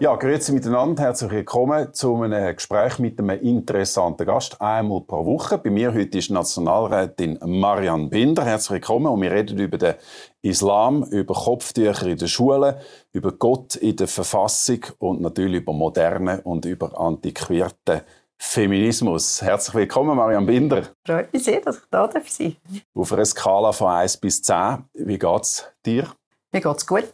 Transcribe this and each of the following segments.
Ja, grüezi miteinander. Herzlich willkommen zu einem Gespräch mit einem interessanten Gast. Einmal pro Woche. Bei mir heute ist Nationalrätin Marianne Binder. Herzlich willkommen. Und wir reden über den Islam, über Kopftücher in den Schulen, über Gott in der Verfassung und natürlich über moderne und über antiquierten Feminismus. Herzlich willkommen, Marianne Binder. Freut mich sehr, dass ich da sein darf. Auf einer Skala von 1 bis 10, wie geht es dir? Mir geht es gut.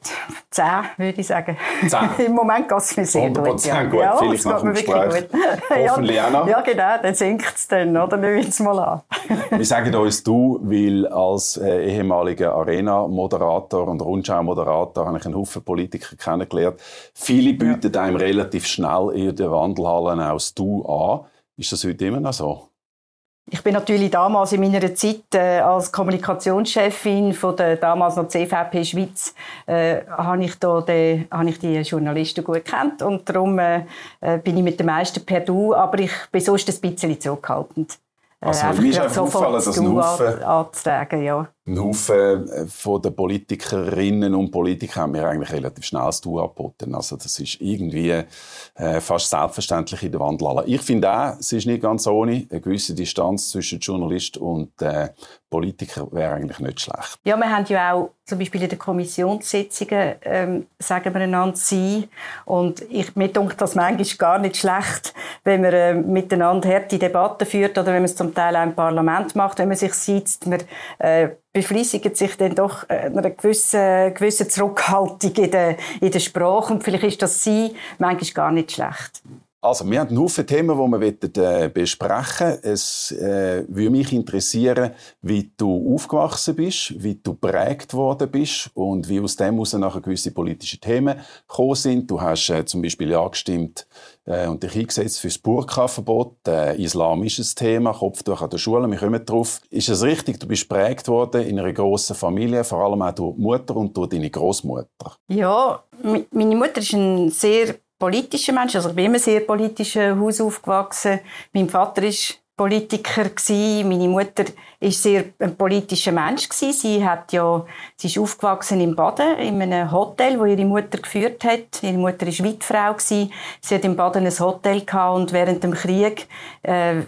Zehn, würde ich sagen. Zehn. Im Moment geht es mir sehr gut. Ja, gut. Ja, Vielleicht nach dem Gespräch. Hoffentlich ja, noch. Ja, genau. Dann sinkt es dann, oder? Nehmen wir es mal an. wir sagen uns du, weil als äh, ehemaliger Arena-Moderator und Rundschau-Moderator habe ich einen Haufen Politiker kennengelernt. Viele bieten ja. einem relativ schnell in den Wandelhallen auch das Du an. Ist das heute immer noch so? Ich bin natürlich damals in meiner Zeit äh, als Kommunikationschefin von der damals noch CVP Schweiz äh, habe ich da den, habe ich die Journalisten gut kennt und darum äh, äh, bin ich mit den meisten per Du, aber ich bin sonst ein bisschen zurückhaltend. Äh, also, äh, mir ist einfach aufgefallen, dass ein Haufen, anzutragen, ja. Ein Haufen äh, von den Politikerinnen und Politikern haben mir eigentlich relativ schnell das Du angeboten. Also das ist irgendwie äh, fast selbstverständlich in der Wandel. Ich finde auch, es ist nicht ganz ohne. Eine gewisse Distanz zwischen Journalist und äh, Politiker wäre eigentlich nicht schlecht. Ja, wir haben ja auch zum Beispiel in den Kommissionssitzungen ähm, sagen wir einander «Sie». Und ich, mir denkt das manchmal gar nicht schlecht, wenn man äh, miteinander harte Debatten führt oder wenn man es zum Teil auch im Parlament macht, wenn man sich sitzt. Man äh, befließigt sich dann doch äh, einer gewissen, gewissen Zurückhaltung in der, in der Sprache. Und vielleicht ist das «Sie» manchmal gar nicht schlecht. Also, wir haben einen Haufen Themen, die wir äh, besprechen wollen. Es äh, würde mich interessieren, wie du aufgewachsen bist, wie du prägt worden bist und wie aus dem heraus nachher gewisse politische Themen gekommen sind. Du hast äh, zum Beispiel ja gestimmt äh, und dich eingesetzt für das Burka-Verbot. Äh, Islam ist ein Thema, Kopftuch an der Schule, wir kommen drauf. Ist es richtig, du bist prägt worden in einer grossen Familie, vor allem auch durch die Mutter und durch deine Großmutter? Ja, meine Mutter ist ein sehr politischer Mensch. Also ich bin immer sehr politischen Haus aufgewachsen. Mein Vater ist Politiker. Meine Mutter ist sehr ein politischer Mensch. Sie hat ja, sie ist aufgewachsen in Baden in einem Hotel, wo ihre Mutter geführt hat. Ihre Mutter ist Witfrau. Sie hat in Baden ein Hotel gehabt und während dem Krieg äh,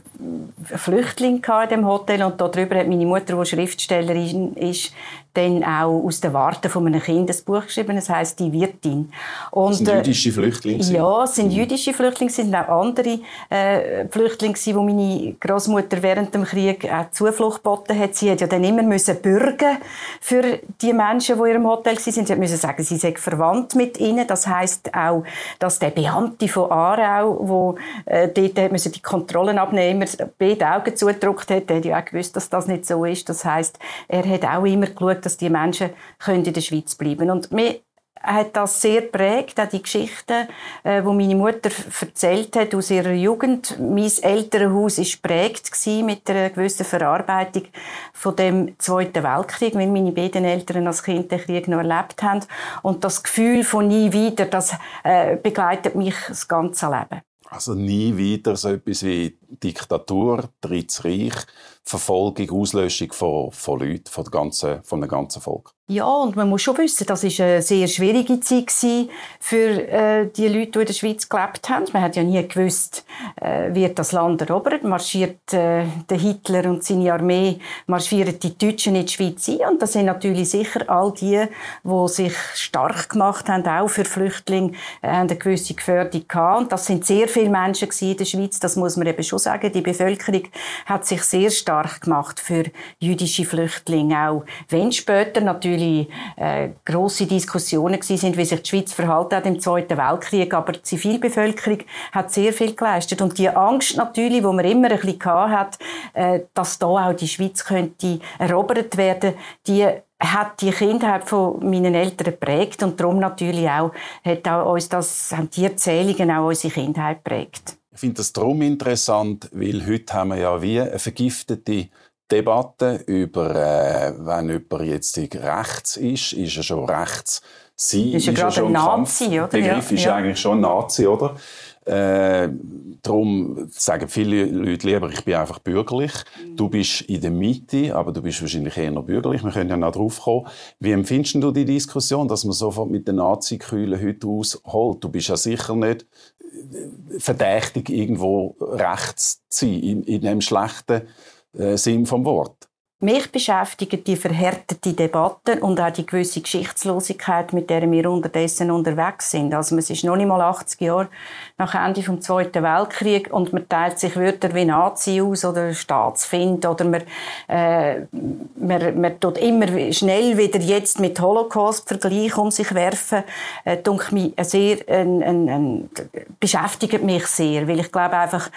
Flüchtling in dem Hotel und darüber hat meine Mutter, die Schriftstellerin ist, dann auch aus der Warte von einem Kind ein Buch geschrieben. Das heißt die Wirtin. Und, das sind jüdische Flüchtlinge? Ja, es sind jüdische Flüchtlinge, es sind auch andere äh, Flüchtlinge, die meine Großmutter während dem Krieg auch Zuflucht geboten hat. Sie hat ja dann immer müssen bürgen für die Menschen, die in ihrem Hotel waren. Sie musste sagen, sie sei verwandt mit ihnen. Das heißt auch, dass der Beamte von Aarau, der äh, dort müssen die Kontrollen abnehmen, beide Augen zugedrückt hat, der hat ja auch gewusst, dass das nicht so ist. Das heißt, er hat auch immer geschaut, dass die Menschen können in der Schweiz bleiben können. Und wir hat das sehr prägt, auch die Geschichten, äh, wo meine Mutter erzählt hat aus ihrer Jugend. Mein Elternhaus ist prägt mit einer gewissen Verarbeitung von dem Zweiten Weltkrieg, weil meine beiden Eltern als Kind den Krieg noch erlebt haben. Und das Gefühl von nie wieder, das äh, begleitet mich das ganze Leben. Also nie wieder so etwas wie Diktatur, Drittes Reich, Verfolgung, Auslöschung von, von Leuten, von, ganzen, von einem ganzen Volk. Ja, und man muss schon wissen, das war eine sehr schwierige Zeit für äh, die Leute, die in der Schweiz gelebt haben. Man hat ja nie gewusst, äh, wird das Land erobert. Marschiert äh, der Hitler und seine Armee, marschieren die Deutschen in die Schweiz ein. Und das sind natürlich sicher all die, die sich stark gemacht haben, auch für Flüchtlinge, äh, eine gewisse Gefährdung gehabt. Und das sind sehr viele Menschen in der Schweiz, das muss man eben schon sagen. Die Bevölkerung hat sich sehr stark gemacht für jüdische Flüchtlinge, auch wenn später natürlich äh, grosse Diskussionen sind, wie sich die Schweiz verhalten hat im Zweiten Weltkrieg, aber die Zivilbevölkerung hat sehr viel geleistet und die Angst natürlich, wo man immer ein bisschen hat, äh, dass da auch die Schweiz könnte erobert werden, die hat die Kindheit von meinen Eltern geprägt und darum natürlich auch hat auch uns das, haben die Erzählungen auch unsere Kindheit geprägt. Ich finde das darum interessant, weil heute haben wir ja wie eine vergiftete Debatte über, äh, wenn jemand jetzt rechts ist, ist er schon rechts. Sie ist, ist er schon ein Nazi, oder? Begriff ja. ist ja. eigentlich schon Nazi, oder? Äh, darum sagen viele Leute lieber, ich bin einfach bürgerlich. Mhm. Du bist in der Mitte, aber du bist wahrscheinlich eher noch bürgerlich. Wir können ja noch drauf kommen. Wie empfindest du die Diskussion, dass man sofort mit den Nazi-Kühlen heute ausholt? Du bist ja sicher nicht äh, verdächtig, irgendwo rechts zu sein, in, in dem schlechten äh, Sinn vom Wort. Mich beschäftigen die verhärtete Debatte und auch die gewisse Geschichtslosigkeit, mit der wir unterdessen unterwegs sind. Also es ist noch nicht mal 80 Jahre nach Ende vom Zweiten Weltkrieg und man teilt sich Wörter wie Nazi aus oder Staatsfind oder man, äh, man, man tut immer schnell wieder jetzt mit Holocaust-Vergleich um sich werfen. Äh, mich sehr, ein, ein, ein, beschäftigt mich sehr, weil ich glaube einfach,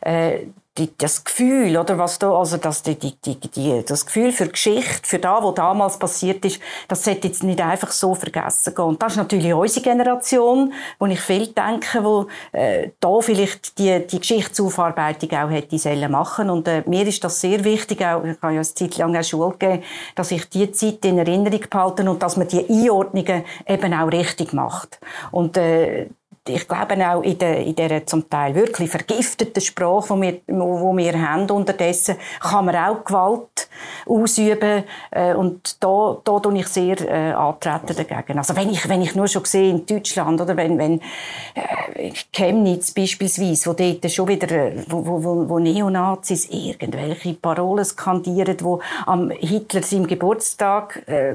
äh, die, das Gefühl, oder was da, also das, die, die, die, das Gefühl für Geschichte, für das, was damals passiert ist, das sollte jetzt nicht einfach so vergessen gehen. Und das ist natürlich unsere Generation, wo ich viel denke, wo äh, da vielleicht die, die Geschichtsaufarbeitung auch hätte sollen machen. Und äh, mir ist das sehr wichtig, auch, ich habe ja eine Zeit lang auch Schule gegeben, dass ich die Zeit in Erinnerung behalte und dass man die Einordnungen eben auch richtig macht. Und äh, ich glaube auch in der, in der zum Teil wirklich vergifteten Sprache, die wir, wo wir haben unterdessen, kann man auch Gewalt ausüben äh, und da, da tue ich sehr äh, antreten dagegen. Also wenn ich, wenn ich nur schon sehe in Deutschland oder wenn, wenn äh, Chemnitz beispielsweise, wo dort schon wieder, äh, wo, wo, wo Neonazis irgendwelche Parolen skandieren, wo am Hitler seinem Geburtstag äh,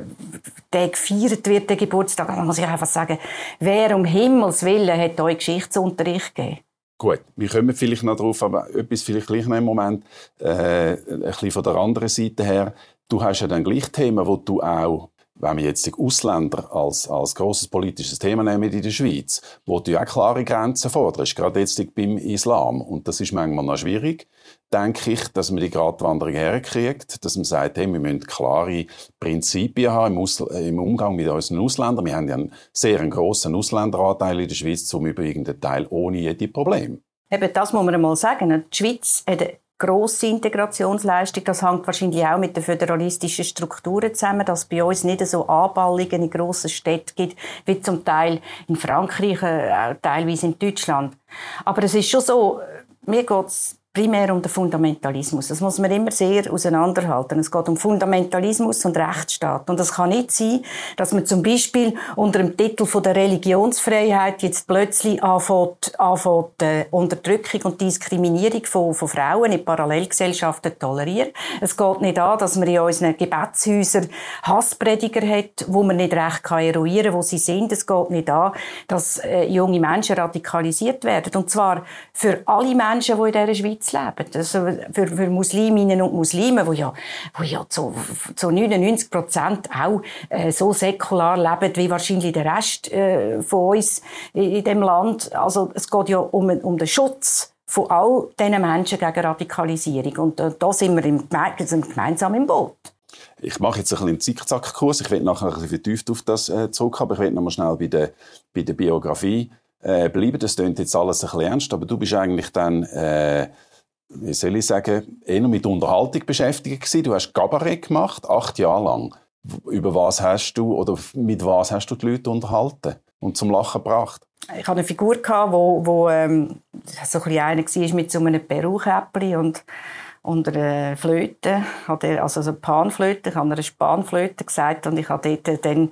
der gefeiert wird, der Geburtstag, dann muss ich einfach sagen, wer um Himmels Willen hat euch Geschichtsunterricht gegeben? Gut, wir kommen vielleicht noch darauf, aber etwas vielleicht gleich noch im Moment, äh, ein bisschen von der anderen Seite her. Du hast ja dann gleich Themen, wo du auch wenn wir jetzt die Ausländer als, als grosses politisches Thema nehmen in der Schweiz, wo du auch klare Grenzen forderst, gerade jetzt beim Islam. Und das ist manchmal noch schwierig, denke ich, dass man die Gratwanderung herkriegt, dass man sagt, hey, wir müssen klare Prinzipien haben im, Ausl im Umgang mit unseren Ausländern. Wir haben ja einen sehr grossen Ausländeranteil in der Schweiz, zum übrigen Teil ohne jede Probleme. Eben, das muss man einmal sagen. Die Schweiz hat grosse Integrationsleistung. Das hängt wahrscheinlich auch mit den föderalistischen Strukturen zusammen, dass es bei uns nicht so Anballungen in grossen Städten gibt, wie zum Teil in Frankreich, äh, teilweise in Deutschland. Aber es ist schon so, mir geht's primär um den Fundamentalismus. Das muss man immer sehr auseinanderhalten. Es geht um Fundamentalismus und Rechtsstaat. Und es kann nicht sein, dass man zum Beispiel unter dem Titel von der Religionsfreiheit jetzt plötzlich anfängt, anfängt äh, Unterdrückung und Diskriminierung von, von Frauen in Parallelgesellschaften tolerieren. Es geht nicht an, dass man in unseren Gebetshäusern Hassprediger hat, wo man nicht recht kann eruieren, wo sie sind. Es geht nicht an, dass äh, junge Menschen radikalisiert werden. Und zwar für alle Menschen, die in dieser Schweiz Schweiz leben. Also für, für Musliminnen und Muslime, die ja, wo ja zu, zu 99 Prozent auch äh, so säkular leben wie wahrscheinlich der Rest äh, von uns in, in dem Land. Also es geht ja um, um den Schutz von all diesen Menschen gegen Radikalisierung. Und äh, da sind wir im, gemeinsam im Boot. Ich mache jetzt ein bisschen einen Zickzackkurs. Ich werde nachher ein bisschen vertieft auf das äh, zurückkommen. Ich werde noch mal schnell bei der, bei der Biografie äh, bleiben. Das klingt jetzt alles ein bisschen ernst, aber du bist eigentlich dann äh, wie soll ich sagen, eher mit Unterhaltung beschäftigt gewesen. Du hast Kabarett gemacht, acht Jahre lang. Über was hast du oder mit was hast du die Leute unterhalten und zum Lachen gebracht? Ich hatte eine Figur, gehabt, wo, wo ähm, so ein einer war mit so einem Perukäppli und und einer Flöte, also eine Panflöte, ich habe eine Spanflöte gesagt und ich habe dort dann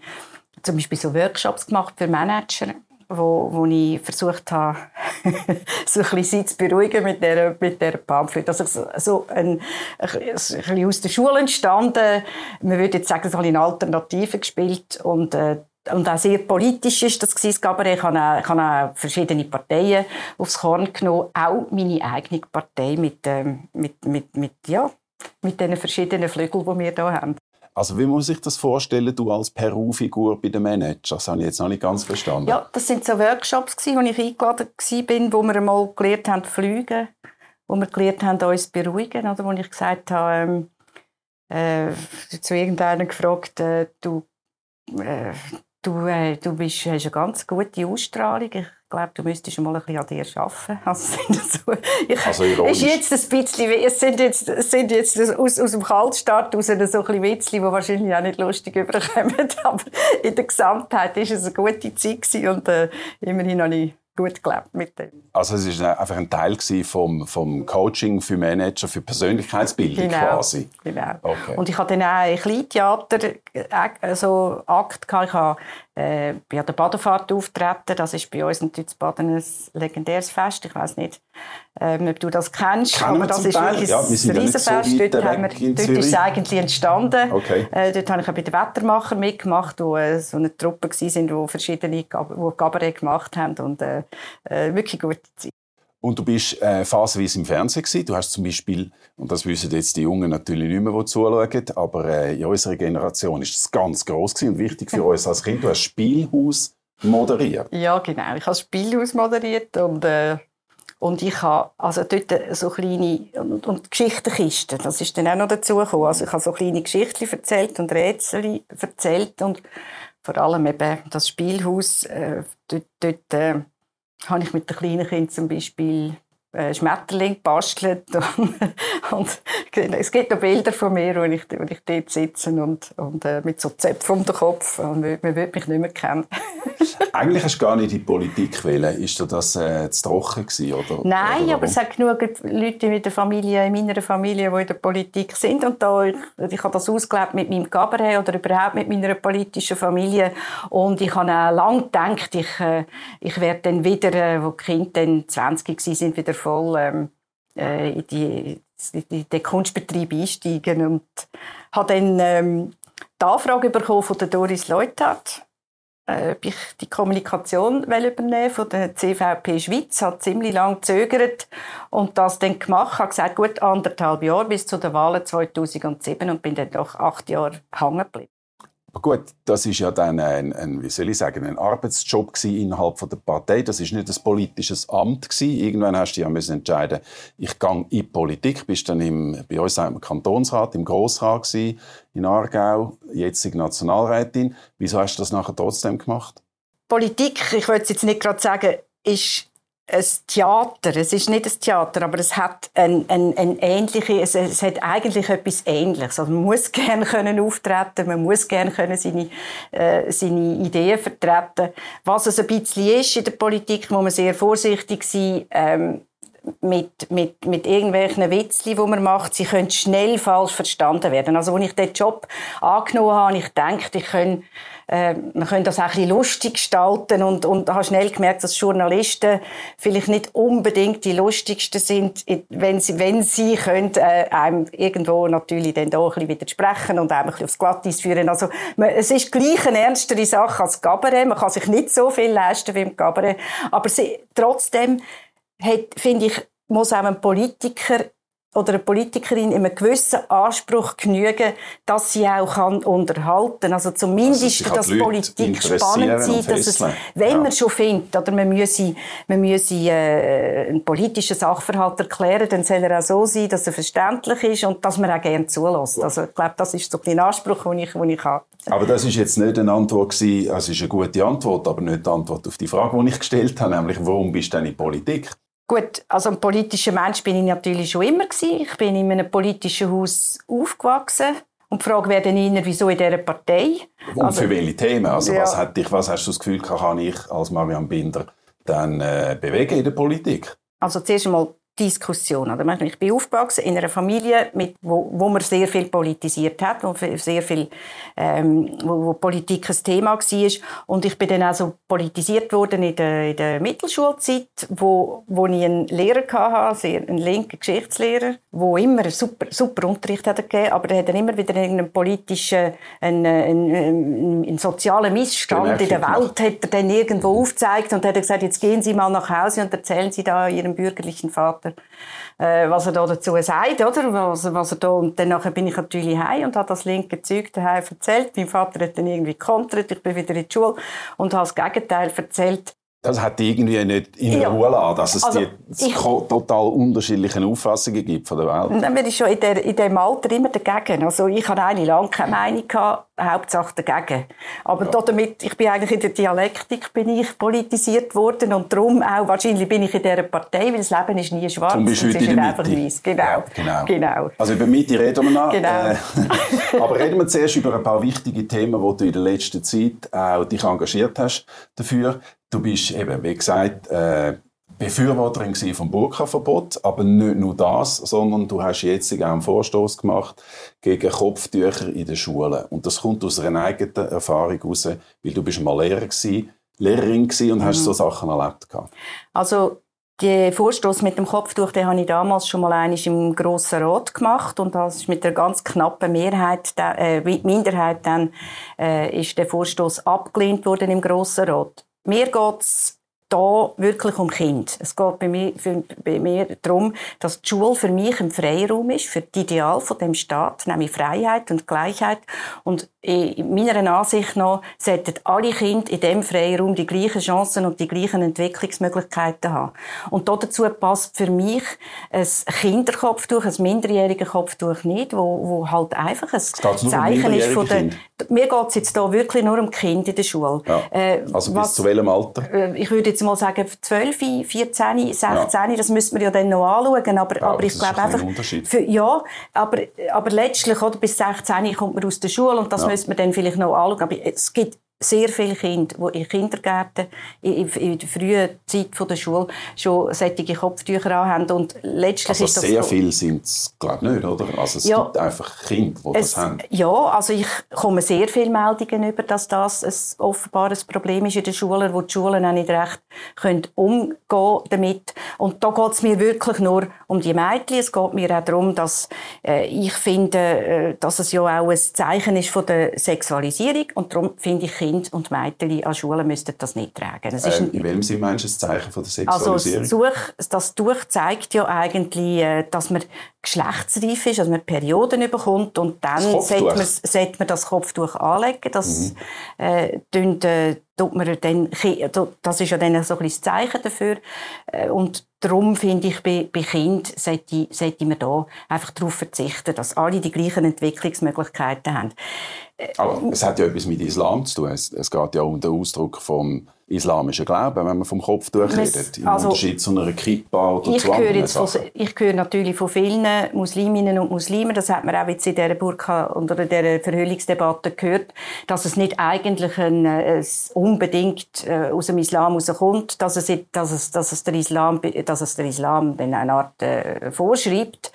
zum Beispiel so Workshops gemacht für Manager wo, wo ich versucht habe, so ein bisschen zu beruhigen mit der, mit der Pamphlet. Also so ein, ein bisschen aus der Schule entstanden. Man würde jetzt sagen, so ein Alternative gespielt und äh, und auch sehr politisch ist das gewesen, aber ich habe, auch, ich habe auch verschiedene Parteien aufs Korn genommen, auch meine eigene Partei mit, ähm, mit, mit, mit, ja, mit den verschiedenen Flügeln, die wir hier haben. Also wie muss ich das vorstellen, du als Peru-Figur bei den Managern? Das habe ich jetzt noch nicht ganz verstanden. Ja, das sind so Workshops, wo ich eingeladen war, wo wir einmal gelernt haben fliegen, wo wir gelernt haben, uns beruhigen, oder wo ich gesagt habe, ähm, äh, zu irgendeinem gefragt, äh, du, äh, du, äh, du bist, hast eine ganz gute Ausstrahlung. Ich glaube, du müsstest mal ein bisschen an dir arbeiten. Also, so, ich, also ist jetzt ein bisschen, es sind jetzt, es sind jetzt aus, aus dem Kaltstart raus so ein bisschen Witzchen, die wahrscheinlich auch nicht lustig überkommen, aber in der Gesamtheit war es eine gute Zeit gewesen und äh, immerhin habe ich gut gelebt mit dem. Also es ist einfach ein Teil vom, vom Coaching für Manager, für Persönlichkeitsbildung genau, quasi? Genau. Okay. Und ich hatte dann auch ein Kleintheater, also Akt gehabt. Ich habe äh, bei der Badefahrt auftreten. Das ist bei uns natürlich Baden ein legendäres Fest. Ich weiß nicht, ähm, ob du das kennst, Kennen aber das ist Teil. wirklich ja, ein Riesenfest. So dort, haben wir, dort ist es eigentlich entstanden. Okay. Äh, dort habe ich auch bei den Wettermacher mitgemacht, wo äh, so eine Truppe waren, die verschiedene wo Cabaret gemacht haben und äh, äh, wirklich gute Zeit. Und du bist äh, phasenweise im Fernsehen gewesen. Du hast zum Beispiel, und das wissen jetzt die Jungen natürlich nicht mehr, die zuschauen, aber äh, in unserer Generation ist das ganz groß und wichtig für uns als Kind. Du hast Spielhaus moderiert. Ja, genau. Ich habe Spielhaus moderiert und äh, und ich habe also dort so kleine und, und Geschichtenkisten, das ist dann auch noch dazu gekommen. Also ich habe so kleine Geschichten erzählt und Rätsel erzählt und vor allem eben das Spielhaus, äh, dort, dort äh, habe ich mit den kleinen Kindern zum Beispiel Schmetterling gebastelt. und, es gibt noch Bilder von mir, wo ich, wo ich dort sitze und, und äh, mit so Zöpfen um den Kopf. Und man, man würde mich nicht mehr kennen. Eigentlich hast du gar nicht in die Politik wählen. Ist dir das äh, zu trocken gewesen, oder? Nein, oder aber es hat genug Leute in, der Familie, in meiner Familie, die in der Politik sind. Und da, ich, ich habe das ausgelebt mit meinem Cabaret oder überhaupt mit meiner politischen Familie. Und ich habe auch lange gedacht, ich, äh, ich werde dann wieder, äh, wo die Kinder dann 20 waren, wieder voll ähm, äh, in, die, in den Kunstbetrieb einsteigen. Und habe dann ähm, die Anfrage bekommen von der Doris Leuthard äh, ob ich die Kommunikation übernehmen von der CVP Schweiz. Hat ziemlich lange gezögert und das dann gemacht. Habe gesagt, gut anderthalb Jahre bis zu den Wahlen 2007 und bin dann doch acht Jahre hängen geblieben. Gut, das ist ja dann ein, ein, wie soll ich sagen, ein Arbeitsjob innerhalb von der Partei. Das ist nicht ein politisches Amt gewesen. Irgendwann hast du ja müssen entscheiden, ich gehe in die Politik. Bist dann im, bei uns im Kantonsrat, im Grossrat in Aargau, jetzig Nationalrätin. Wieso hast du das nachher trotzdem gemacht? Politik, ich würde jetzt nicht gerade sagen, ist ein Theater. Es ist nicht ein Theater, aber es hat ein, ein, ein ähnliche, es, es, hat eigentlich etwas Ähnliches. Also man muss gerne können auftreten, man muss gerne können seine, äh, seine Ideen vertreten. Was es ein bisschen ist in der Politik, muss man sehr vorsichtig sein. Ähm, mit, mit, mit irgendwelchen Witzli, die man macht, sie können schnell falsch verstanden werden. Also, als ich diesen Job angenommen habe, ich denke, ich kann äh, man könnte das auch ein bisschen lustig gestalten und, und habe schnell gemerkt, dass Journalisten vielleicht nicht unbedingt die lustigsten sind, wenn sie, wenn sie können, äh, einem irgendwo natürlich dann doch ein bisschen widersprechen und einem ein bisschen aufs Glatteis führen. Also, man, es ist gleich eine ernstere Sache als Cabaret. Man kann sich nicht so viel leisten wie im Cabaret. Aber sie, trotzdem, finde ich, muss auch ein Politiker oder eine Politikerin in einem gewissen Anspruch genügen, dass sie auch kann unterhalten Also zumindest, also dass Politik spannend sein dass es, wenn ja. man schon findet, oder man müsse, man müsse äh, einen politischen Sachverhalt erklären, dann soll er auch so sein, dass er verständlich ist und dass man auch gerne zulässt. Also ich glaube, das ist so ein Anspruch, den ich, den ich habe. Aber das ist jetzt nicht eine Antwort gewesen, also es ist eine gute Antwort, aber nicht die Antwort auf die Frage, die ich gestellt habe, nämlich warum bist du denn in Politik? Gut, also ein politischer Mensch bin ich natürlich schon immer gewesen. Ich bin in einem politischen Haus aufgewachsen. Und die Frage wäre dann eher, wieso in dieser Partei? Und also, für welche Themen? Also ja. was, hat dich, was hast du das Gefühl, kann ich als Marianne Binder dann äh, bewegen in der Politik? Also zuerst einmal Diskussion. Oder? Ich bin aufgewachsen in einer Familie, mit, wo, wo man sehr viel politisiert hat, wo sehr viel, ähm, wo, wo Politik ein Thema war. Und ich bin dann also politisiert worden in der, in der Mittelschulzeit, wo, wo ich einen Lehrer hatte, einen linken Geschichtslehrer, der immer super, super Unterricht hat gegeben, aber der hat dann immer wieder einen politischen, einen, einen, einen, einen sozialen Missstand in der Welt hat er dann irgendwo aufgezeigt und hat gesagt, jetzt gehen Sie mal nach Hause und erzählen Sie da Ihrem bürgerlichen Vater Vater, äh, was er da dazu sagt, oder? Was, was er da, und dann bin ich natürlich heim und habe das linke Zeug daheim erzählt. Mein Vater hat dann irgendwie kontert, ich bin wieder in die Schule und habe das Gegenteil erzählt. Das hat irgendwie nicht in ja. Ruhe lassen, dass es also, die ich, total unterschiedlichen Auffassungen gibt von der Welt. Dann bin ich schon in, der, in dem Alter immer dagegen. Also ich hatte eigentlich lange keine Meinung gehabt, Hauptsache dagegen. Aber ja. damit, ich bin eigentlich in der Dialektik bin ich politisiert worden und darum auch, wahrscheinlich bin ich in dieser Partei, weil das Leben ist nie schwarz, es ist einfach weiß. Genau. Ja, genau. genau. Also über Mitte reden wir noch. Genau. Äh, aber reden wir zuerst über ein paar wichtige Themen, wo du in der letzten Zeit auch dich engagiert hast dafür. Du bist eben, wie gesagt, äh, Befürworterin vom Burka-Verbot, aber nicht nur das, sondern du hast jetzt auch einen Vorstoß gemacht gegen Kopftücher in den Schulen. Und das kommt aus einer eigenen Erfahrung heraus, weil du bist mal Lehrer gewesen, Lehrerin gewesen und mhm. hast so Sachen erlebt. Also der Vorstoß mit dem Kopftuch, den habe ich damals schon mal einmal im Grossen Rat gemacht und das ist mit einer ganz knappen Mehrheit, äh, Minderheit dann, äh, ist der Vorstoß abgelehnt worden im Grossen Rat. Mir geht's da wirklich um Kind. Es geht bei mir, für, bei mir darum, dass die Schule für mich ein Freiraum ist, für die Ideal von dem Staat, nämlich Freiheit und Gleichheit. Und in meiner Ansicht nach sollten alle Kinder in diesem Freiraum die gleichen Chancen und die gleichen Entwicklungsmöglichkeiten haben. Und dazu passt für mich ein Kinderkopftuch, ein minderjähriges Kopftuch nicht, wo, wo halt einfach ein Zeichen ist von der... Mir geht es jetzt hier wirklich nur um Kinder in der Schule. Ja. Äh, also bis was, zu welchem Alter? Äh, ich würde jetzt mal sagen 12, 14, 16, ja. das müsste man ja dann noch anschauen, aber, ja, aber ich glaube einfach... Für, ja, aber, aber letztlich, oder, bis 16 kommt man aus der Schule und das ja. müsste man dann vielleicht noch anschauen, aber es gibt sehr viele Kinder, die in Kindergärten, in, in der frühen Zeit der Schule schon solche Kopftücher haben und letztlich also ist das sehr so. viele sind es, glaube ich, nicht, oder? Also es ja, gibt einfach Kinder, die es, das haben. Ja, also ich komme sehr viele Meldungen über, dass das ein offenbares Problem ist in den Schulen, wo die Schulen auch nicht recht können umgehen damit. Und da geht es mir wirklich nur um die Mädchen. Es geht mir auch darum, dass äh, ich finde, äh, dass es ja auch ein Zeichen ist von der Sexualisierung und darum finde ich Kinder und Mädchen an Schulen müssten das nicht tragen. Das äh, in welchem Sinne meinst du das Zeichen von der Sexualisierung? Also das, das Tuch zeigt ja eigentlich, äh, dass man geschlechtsreif ist, dass man Perioden bekommt und dann sollte man, sollte man das Kopftuch anlegen. Das, mhm. äh, äh, tut man dann, das ist ja dann so ein Zeichen dafür. Äh, und darum finde ich, bei, bei Kindern sollte, sollte man da einfach darauf verzichten, dass alle die gleichen Entwicklungsmöglichkeiten haben. Aber es hat ja etwas mit Islam zu tun. Es, es geht ja um den Ausdruck vom islamischen Glauben, wenn man vom Kopftuch redet, im also, Unterschied zu einer Kippa oder ich zu anderen jetzt von, Ich höre natürlich von vielen Musliminnen und Muslimen, das hat man auch jetzt in dieser Burka oder in dieser Verhüllungsdebatte gehört, dass es nicht eigentlich ein, ein unbedingt äh, aus dem Islam herauskommt, dass es, dass es, dass es der Islam, dass es der Islam eine Art äh, vorschreibt.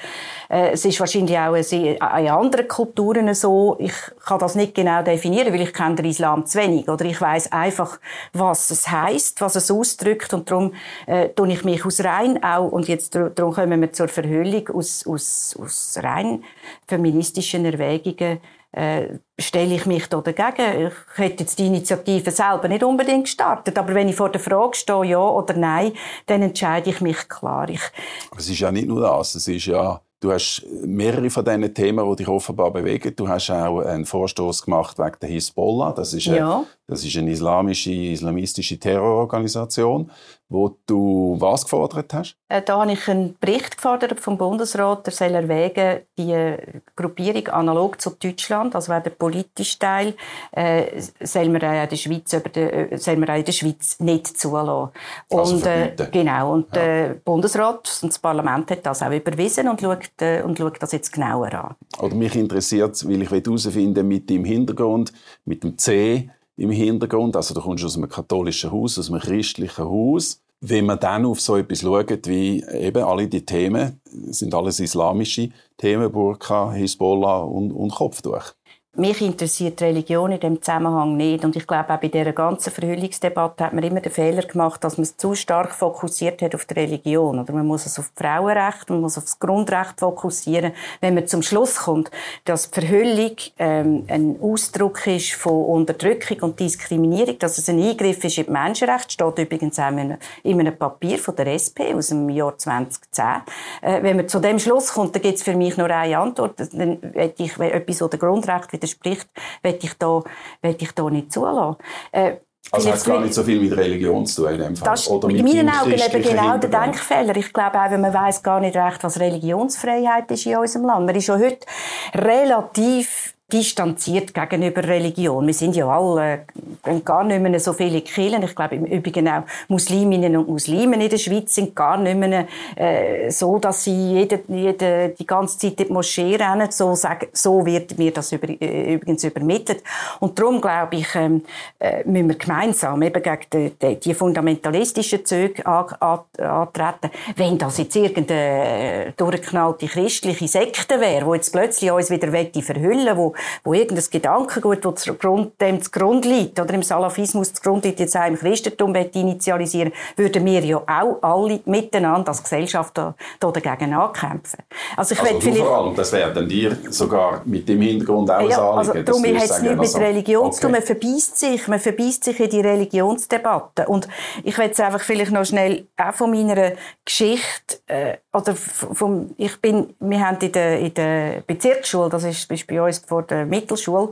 Äh, es ist wahrscheinlich auch in anderen Kulturen so. Ich kann das nicht genau definieren, weil ich kenne den Islam zu wenig. Oder ich weiß einfach, was was es heißt, was es ausdrückt und darum äh, tue ich mich aus rein auch und jetzt darum kommen wir zur Verhüllung aus, aus, aus rein feministischen Erwägungen äh, stelle ich mich da dagegen. Ich hätte jetzt die Initiative selber nicht unbedingt gestartet, aber wenn ich vor der Frage stehe, ja oder nein, dann entscheide ich mich klar. Ich aber es ist ja nicht nur das, es ist ja Du hast mehrere von diesen Themen, die dich offenbar bewegen. Du hast auch einen Vorstoß gemacht wegen der Hisbollah. Das ist, ja. eine, das ist eine islamische, islamistische Terrororganisation, wo du was gefordert hast? Äh, da habe ich einen Bericht gefordert vom Bundesrat, der soll erwägen, die Gruppierung analog zu Deutschland, also der politische Teil, äh, soll man in der Schweiz, über die, soll man in der Schweiz nicht zulassen. Also und, äh, genau. Und ja. der Bundesrat und das Parlament hat das auch überwiesen und schaut, äh, und schaut das jetzt genauer an. Oder mich interessiert, weil ich herausfinden mit dem Hintergrund, mit dem C, im Hintergrund. Also du kommst aus einem katholischen Haus, aus einem christlichen Haus wenn man dann auf so etwas schaut, wie eben alle die Themen, sind alles islamische Themen, Burka, Hisbollah und, und Kopftuch. Mich interessiert Religion in dem Zusammenhang nicht. Und ich glaube, auch bei dieser ganzen Verhüllungsdebatte hat man immer den Fehler gemacht, dass man es zu stark fokussiert hat auf die Religion. Oder man muss es auf das Frauenrecht, man muss auf das Grundrecht fokussieren. Wenn man zum Schluss kommt, dass die Verhüllung ähm, ein Ausdruck ist von Unterdrückung und Diskriminierung, dass es ein Eingriff ist in die Menschenrechte, steht übrigens auch in einem, in einem Papier von der SP aus dem Jahr 2010. Äh, wenn man zu dem Schluss kommt, dann gibt es für mich nur eine Antwort. Dann hätte ich etwas, das Grundrecht widerspricht, will ich da, will ich da nicht zulassen. Äh, also hat gar nicht so viel mit Religion zu tun in dem Fall? Das Oder mit in meinen Augen eben genau der Denkfehler. Ich glaube auch, wenn man weiß gar nicht recht, was Religionsfreiheit ist in unserem Land. Man ist schon heute relativ distanziert gegenüber Religion. Wir sind ja alle äh, gar nicht mehr so viele Kirchen. Ich glaube im Übrigen auch Musliminnen und Muslimen in der Schweiz sind gar nicht mehr äh, so, dass sie jede, jede, die ganze Zeit in die Moschee rennen. So, sagen, so wird mir das über, äh, übrigens übermittelt. Und darum glaube ich, ähm, äh, müssen wir gemeinsam eben gegen die, die, die fundamentalistischen Züge an, an, antreten. Wenn das jetzt irgendeine durchgeknallte christliche Sekte wäre, die jetzt plötzlich uns wieder verhüllen wo wo irgendein Gedankengut, das Grund, dem zugrunde liegt, oder im Salafismus zugrunde liegt, jetzt auch im Christentum initialisieren, würden wir ja auch alle miteinander als Gesellschaft da, da dagegen ankämpfen. Also ich also vielleicht... vor allem, das wäre dann dir sogar mit dem Hintergrund auch ja, also darum hat es nicht mit Religion okay. zu tun, man verbeißt sich, man verbeißt sich in die Religionsdebatte und ich will jetzt einfach vielleicht noch schnell auch von meiner Geschichte äh, oder vom, ich bin, wir haben in der, in der Bezirksschule, das ist, ist bei uns vor der Mittelschule,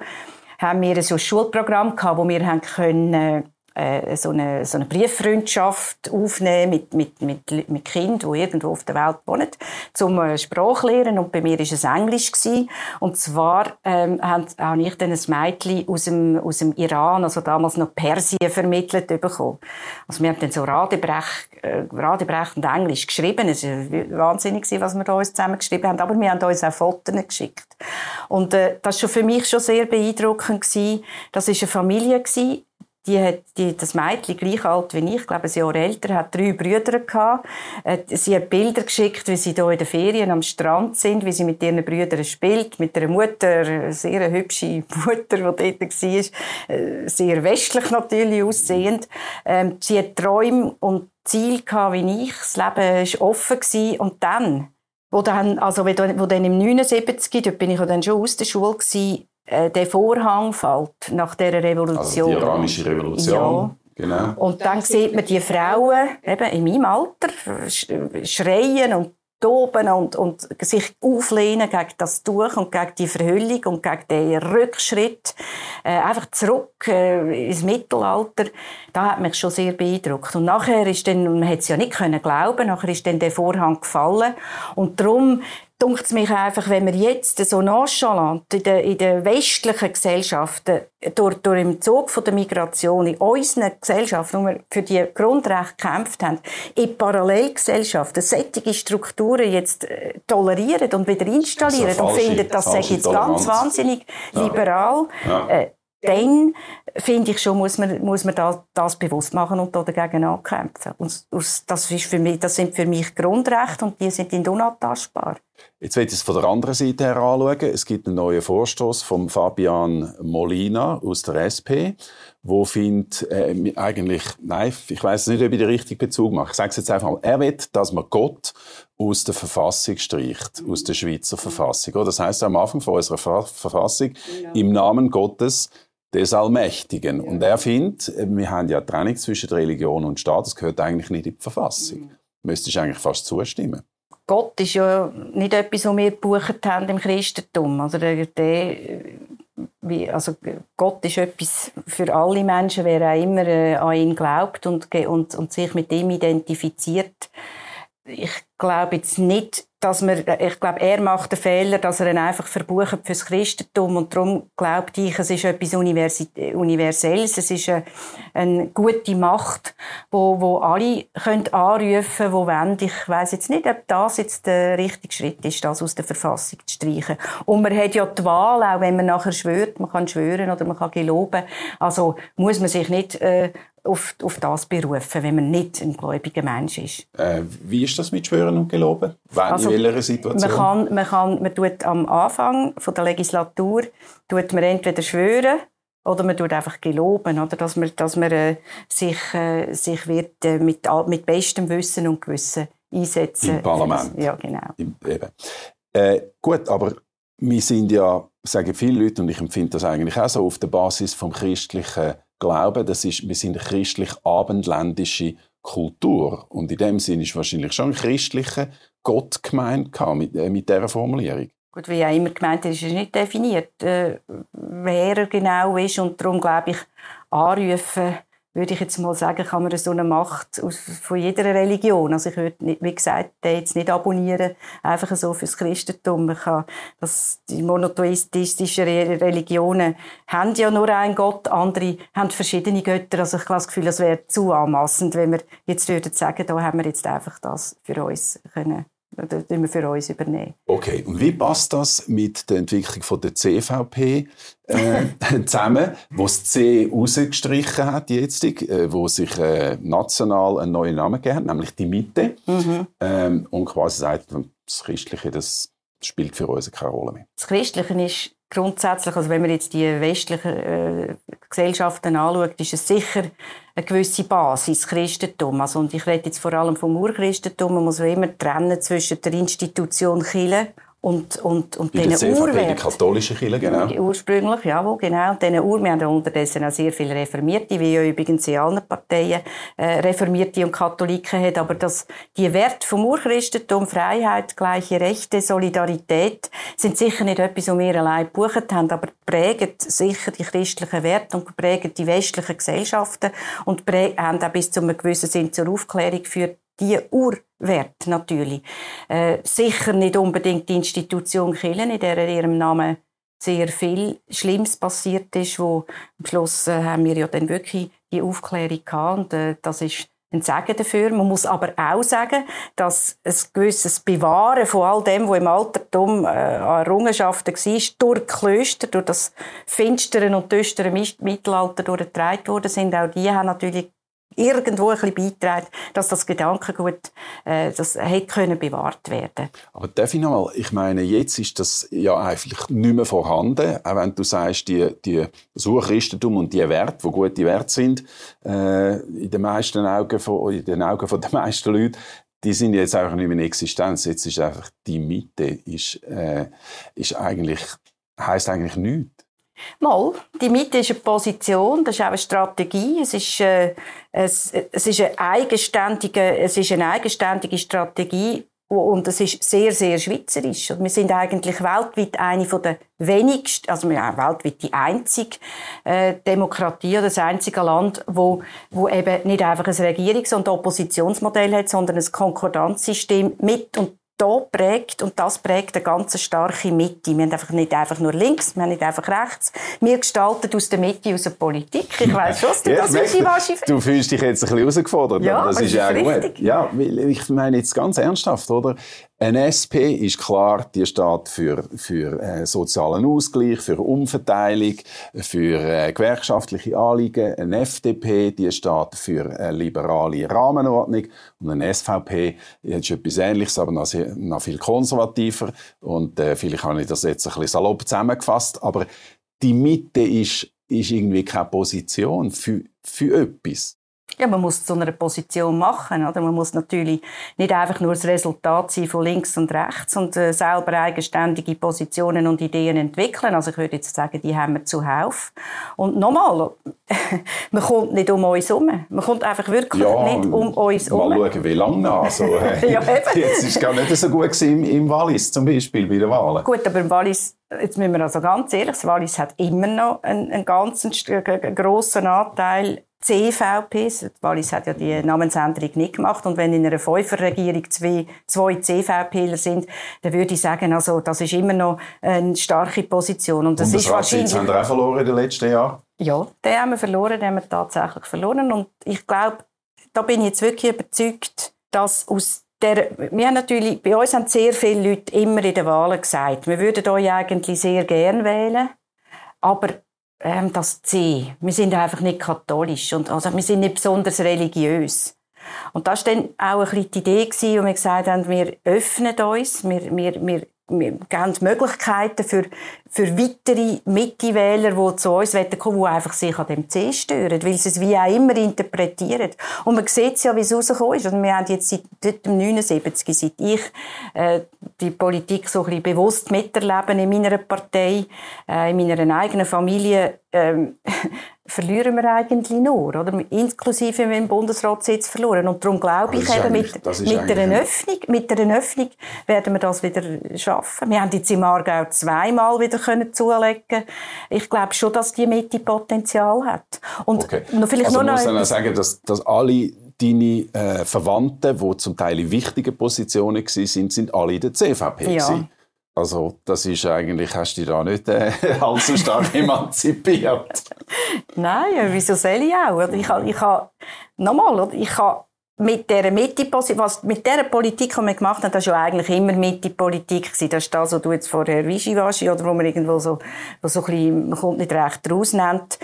haben wir so ein Schulprogramm gehabt, wo wir haben können, äh, so, eine, so eine Brieffreundschaft aufnehmen mit, mit, mit, mit Kindern, die irgendwo auf der Welt wohnen, zum äh, Sprachlehren. Und bei mir war es Englisch. Gewesen. Und zwar ähm, habe ich dann ein Mädchen aus dem, aus dem Iran, also damals noch Persien, vermittelt bekommen. Also wir haben dann so radebrech, äh, radebrechend Englisch geschrieben. Es war wahnsinnig, was wir da uns zusammen geschrieben haben. Aber wir haben uns auch Fotos geschickt. Und äh, das war für mich schon sehr beeindruckend. Gewesen. Das war eine Familie, gewesen, die hat, die, das Mädchen, gleich alt wie ich, ich glaube ein Jahr älter, hat drei Brüder gehabt. Äh, sie hat Bilder geschickt, wie sie hier in den Ferien am Strand sind, wie sie mit ihren Brüdern spielt, mit einer Mutter, eine sehr hübsche Mutter, die dort war, äh, sehr westlich natürlich aussehend. Ähm, sie hat Träume und Ziele wie ich. Das Leben war offen und dann, wo dann, also wo dann im 79, dort bin ich dann schon aus der Schule der Vorhang fällt nach der Revolution. Also die iranische Revolution. Ja. Genau. Und dann sieht man die Frauen eben in meinem Alter schreien und toben und, und sich auflehnen gegen das Tuch und gegen die Verhüllung und gegen den Rückschritt. Äh, einfach zurück äh, ins Mittelalter. Da hat mich schon sehr beeindruckt. Und nachher ist dann, man hätte es ja nicht können glauben, nachher ist dann der Vorhang gefallen. Und darum dunkt es mich einfach, wenn wir jetzt so nonchalant in den, in den westlichen Gesellschaften durch, durch im Zug von der Migration in unseren Gesellschaften, wo wir für die Grundrechte gekämpft haben, in Parallelgesellschaften solche Strukturen jetzt äh, tolerieren und wieder installieren und finden, das sei jetzt ganz wahnsinnig liberal. Ja. Äh, dann finde ich schon, muss man, muss man das, das bewusst machen und dagegen ankämpfen. Und das, ist für mich, das sind für mich Grundrechte und die sind unantastbar. Jetzt will ich es von der anderen Seite her anschauen. Es gibt einen neuen Vorstoß von Fabian Molina aus der SP, wo findet äh, eigentlich, nein, ich weiß nicht, ob ich den richtigen Bezug mache. Ich sage es jetzt einfach mal. Er will, dass man Gott aus der Verfassung streicht, aus der Schweizer Verfassung. Das heißt am Anfang von unserer Verfassung, ja. im Namen Gottes des Allmächtigen. Und er findet, äh, wir haben ja Trennung zwischen Religion und Staat, das gehört eigentlich nicht in die Verfassung. Mhm. Müsstest du eigentlich fast zustimmen. Gott ist ja nicht etwas, was wir gebucht haben im Christentum. Also, der, der, also Gott ist etwas für alle Menschen, wer auch immer äh, an ihn glaubt und, und, und sich mit ihm identifiziert. Ich glaube jetzt nicht, dass man, ich glaube, er macht den Fehler, dass er ihn einfach verbucht fürs Christentum und darum glaubt ich, es ist etwas Universelles, es ist eine, eine gute Macht, wo, wo alle können anrufen, wo wollen. Ich weiß jetzt nicht, ob das jetzt der richtige Schritt ist, das aus der Verfassung zu streichen. Und man hat ja die Wahl, auch wenn man nachher schwört, man kann schwören oder man kann geloben. Also muss man sich nicht äh, auf, auf das berufen, wenn man nicht ein gläubiger Mensch ist. Äh, wie ist das mit Schwören und Geloben? Wann, also, in welcher Situation? Man kann, man kann, man tut am Anfang von der Legislatur tut man entweder schwören oder man tut einfach geloben, oder dass man, dass man äh, sich, äh, sich wird äh, mit, mit bestem Wissen und Gewissen einsetzen. Im Parlament. Ja, genau. Im, eben. Äh, gut, aber wir sind ja, sagen viele Leute, und ich empfinde das eigentlich auch so, auf der Basis vom christlichen Glauben, das ist, wir sind eine christlich-abendländische Kultur. Und in dem Sinne ist wahrscheinlich schon ein christlicher Gott gemeint mit, äh, mit dieser Formulierung. Gut, wie ja immer gemeint ist, ist nicht definiert, äh, wer er genau ist. Und darum glaube ich, anrufen würde ich jetzt mal sagen, kann man so eine Macht aus, von jeder Religion. Also ich würde, nicht, wie gesagt, den jetzt nicht abonnieren, einfach so fürs Christentum. Man kann, das, die monotheistischen Religionen haben ja nur einen Gott, andere haben verschiedene Götter. Also ich habe das Gefühl, es wäre zu anmassend, wenn wir jetzt würden sagen, da haben wir jetzt einfach das für uns können das wir für uns übernehmen. Okay, und wie passt das mit der Entwicklung von der CVP äh, zusammen, wo das C rausgestrichen hat jetzt, äh, wo sich äh, national einen neuen Namen gegeben hat, nämlich die Mitte, mhm. ähm, und quasi sagt, das Christliche, das spielt für uns keine Rolle mehr. Das Christliche ist grundsätzlich, also wenn man jetzt die westlichen äh, Gesellschaften anschaut, ist es sicher eine gewisse Basis, Christentum. Also, und ich rede jetzt vor allem vom Urchristentum. Man muss immer trennen zwischen der Institution Kirche und, und, und Bei diesen Urwerten. Die katholische Kirche, genau. Ursprünglich, ja, wo, genau. Und Ur wir haben unterdessen auch sehr viele Reformierte, wie ja übrigens in allen Parteien äh, Reformierte und Katholiken hat. Aber dass die Werte vom Urchristentum, Freiheit, gleiche Rechte, Solidarität, sind sicher nicht etwas, was wir allein gebucht haben, aber prägen sicher die christlichen Werte und prägen die westlichen Gesellschaften und prägen, haben auch bis zu einem gewissen Sinn zur Aufklärung geführt, die Urwert natürlich. Äh, sicher nicht unbedingt die Institution Kirche, in der in ihrem Namen sehr viel Schlimmes passiert ist, wo am Schluss äh, haben wir ja dann wirklich die Aufklärung gehabt und äh, das ist ein Segen dafür. Man muss aber auch sagen, dass ein gewisses Bewahren von all dem, was im Altertum äh, an Errungenschaften war, durch Klöster, durch das finstere und düstere Mittelalter durchgetragen worden sind, auch die haben natürlich irgendwo ein bisschen beitragen, dass das Gedankengut äh, das hätte können bewahrt werden Aber darf ich noch mal, ich meine, jetzt ist das ja eigentlich nicht mehr vorhanden, auch wenn du sagst, die, die Urchristentum und die Werte, die gute Werte sind, äh, in den meisten Augen von, in den Augen von den meisten Leuten, die sind jetzt einfach nicht mehr in Existenz. Jetzt ist einfach die Mitte, ist, äh, ist eigentlich, heisst eigentlich nichts. Mal, die Mitte ist eine Position, das ist auch eine Strategie, es ist, äh, es, es, ist eine eigenständige, es ist eine eigenständige Strategie und es ist sehr, sehr schweizerisch. Wir sind eigentlich weltweit eine von der wenigsten, also wir sind weltweit die einzige äh, Demokratie oder das einzige Land, wo, wo eben nicht einfach ein Regierungs- und Oppositionsmodell hat, sondern ein Konkordanzsystem mit und da prägt, und das prägt eine ganz starke Mitte. Wir haben einfach nicht einfach nur links, wir haben nicht einfach rechts. Wir gestalten aus der Mitte, aus der Politik. Ich weiss schon, ja, das ist die Wasche. Du fühlst dich jetzt ein bisschen herausgefordert, ja, aber das, das ist ja gut. Ja, ich meine jetzt ganz ernsthaft, oder? Ein SP ist klar, die steht für, für äh, sozialen Ausgleich, für Umverteilung, für äh, gewerkschaftliche Anliegen. Ein FDP, die steht für eine liberale Rahmenordnung. Und ein SVP ist etwas Ähnliches, aber noch, sehr, noch viel konservativer. Und äh, vielleicht habe ich das jetzt ein bisschen salopp zusammengefasst. Aber die Mitte ist, ist irgendwie keine Position für, für etwas. Ja, man muss zu einer Position machen. Oder? Man muss natürlich nicht einfach nur das Resultat sein von links und rechts und äh, selber eigenständige Positionen und Ideen entwickeln. Also ich würde jetzt sagen, die haben wir zuhauf. Und nochmal, man kommt nicht um uns herum. Man kommt einfach wirklich ja, nicht um uns herum. Mal schauen, wie lange noch. Also, äh, ja, jetzt war es gar nicht so gut im, im Wallis zum Beispiel bei den Wahlen. Gut, aber im Wallis Jetzt müssen wir also ganz ehrlich, das Wallis hat immer noch einen, einen ganz grossen Anteil CVPs. Wallis hat ja die Namensänderung nicht gemacht. Und wenn in einer Fünferregierung zwei, zwei CVPler sind, dann würde ich sagen, also, das ist immer noch eine starke Position. Und das und ist wahrscheinlich. haben wir auch verloren in den letzten Jahren? Ja, den haben wir verloren, den haben wir tatsächlich verloren. Und ich glaube, da bin ich jetzt wirklich überzeugt, dass aus der, wir haben natürlich, bei uns haben sehr viele Leute immer in den Wahlen gesagt, wir würden euch eigentlich sehr gern wählen, aber ähm, das C. Wir sind einfach nicht katholisch und also wir sind nicht besonders religiös. Und das war dann auch ein die Idee, gewesen, wo wir gesagt haben, wir öffnen uns, wir, wir, wir wir geben Möglichkeiten für, für weitere Mitte-Wähler, die zu uns kommen die einfach sich an dem C stören, weil sie es wie auch immer interpretieren. Und man sieht es ja, wie es rausgekommen ist. Also wir haben jetzt seit dem 79, seit ich äh, die Politik so ein bisschen bewusst miterleben in meiner Partei, äh, in meiner eigenen Familie, ähm, verlieren wir eigentlich nur, oder? Inklusive wir im Bundesratssitz verloren. Und darum glaube ich eben, mit, mit einer Öffnung, mit einer Öffnung werden wir das wieder schaffen. Wir haben jetzt im Aargau zweimal wieder können zulegen Ich glaube schon, dass die Mitte Potenzial hat. Und okay. noch vielleicht also nur muss noch sagen, dass, dass alle deine äh, Verwandten, die zum Teil in wichtigen Positionen waren, sind alle in der CVP. Ja. Also das ist eigentlich, hast du dich da nicht äh, allzu stark emanzipiert? Nein, wieso soll ich auch? Ich habe, ich habe nochmal, ich habe mit dieser Mitte, was mit dieser Politik, die wir gemacht haben, das war ja eigentlich immer Mitte-Politik Das ist das, was du jetzt vorher Wischiwaschi oder wo man irgendwo so, wo so ein bisschen, man kommt nicht recht raus nennt.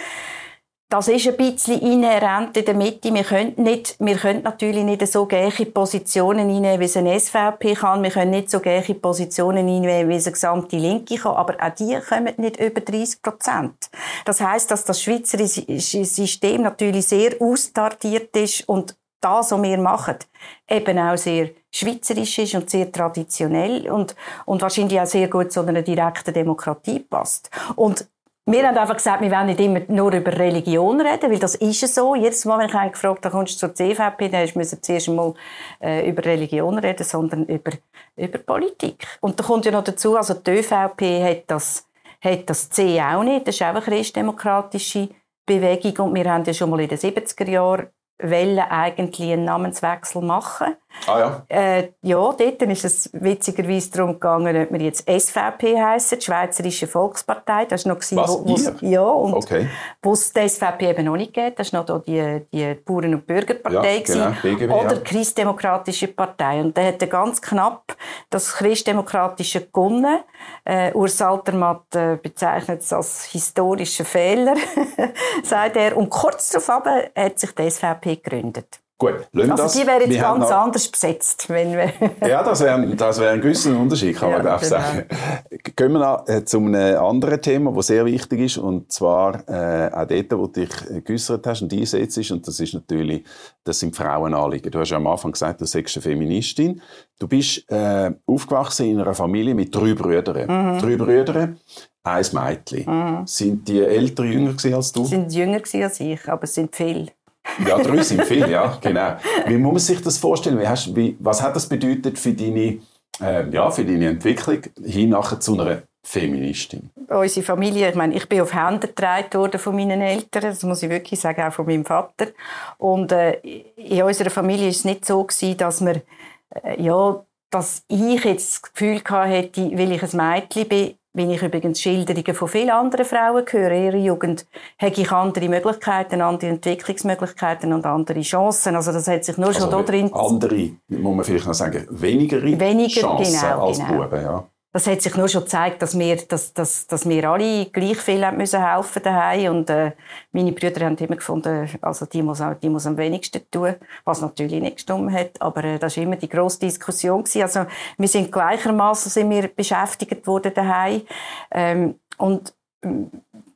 Das ist ein bisschen inhärent in der Mitte. Wir können, nicht, wir können natürlich nicht so gleiche Positionen einnehmen, wie es eine SVP kann. Wir können nicht so gleiche Positionen einnehmen, wie es eine gesamte Linke kann. Aber auch die kommen nicht über 30 Prozent. Das heißt, dass das schweizerische System natürlich sehr austartiert ist und das, was wir machen, eben auch sehr schweizerisch ist und sehr traditionell und, und wahrscheinlich auch sehr gut zu einer direkten Demokratie passt. Und wir haben einfach gesagt, wir wollen nicht immer nur über Religion reden, weil das ist so. Jedes Mal, wenn ich einen gefragt habe, kommst du zur CVP, dann müssen wir zuerst einmal äh, über Religion reden, sondern über, über Politik. Und da kommt ja noch dazu, also die ÖVP hat das, hat das C auch nicht. Das ist auch eine christdemokratische Bewegung und wir haben ja schon mal in den 70er Jahren wollen eigentlich einen Namenswechsel machen. Ah ja? Äh, ja, dort ist es witzigerweise darum gegangen, ob wir jetzt SVP heissen, die Schweizerische Volkspartei. Das war noch, Was, wo, ja, und okay. wo es die SVP eben noch nicht gibt. Das war noch die, die Bauern- und Bürgerpartei. Ja, genau, BGB, oder ja. Christdemokratische Partei. Und der hat ganz knapp das Christdemokratische gewonnen. Äh, Urs Altermatt äh, bezeichnet es als historischen Fehler, sagt er. Und kurz darauf hat sich die SVP gegründet. Gut, lassen also das. die wäre jetzt ganz noch... anders besetzt. Wenn wir ja, das wäre das wär ein gewisser Unterschied, kann ja, man genau. sagen. Gehen wir noch äh, zu einem anderen Thema, das sehr wichtig ist, und zwar äh, auch dort, wo du dich geäussert hast und einsetzt, und das ist natürlich, das sind Frauenanliegen. Du hast ja am Anfang gesagt, du seist eine Feministin. Du bist äh, aufgewachsen in einer Familie mit drei Brüdern. Mhm. Drei Brüder, ein Mädchen. Mhm. Sind die Eltern jünger als du? Sie sind jünger als ich, aber es sind viele. Ja, drei sind viel, ja, genau. Wie muss man sich das vorstellen? Wie hast, wie, was hat das bedeutet für deine, äh, ja, für deine Entwicklung hin nachher zu einer Feministin? Unsere Familie, ich meine, ich bin auf Hände getragen worden von meinen Eltern, das muss ich wirklich sagen, auch von meinem Vater. Und äh, in unserer Familie ist es nicht so gewesen, dass wir, äh, ja, dass ich jetzt das Gefühl hatte, weil ich ein Mädchen bin, wenn ich übrigens Schilderungen von vielen anderen Frauen höre, in ihrer Jugend, habe ich andere Möglichkeiten, andere Entwicklungsmöglichkeiten und andere Chancen. Also das hat sich nur also schon da drin... Andere, muss man vielleicht noch sagen, weniger, weniger Chancen genau, als genau. Buben, ja das hat sich nur schon gezeigt, dass wir, dass, dass, dass wir alle gleich viel haben müssen helfen daheim. Und äh, meine Brüder haben immer gefunden, also die muss, die muss am wenigsten tun, was natürlich nicht gestimmt hat, aber äh, das war immer die grosse Diskussion gewesen. Also wir sind gleichermaßen sind wir beschäftigt worden daheim. Ähm, und mm,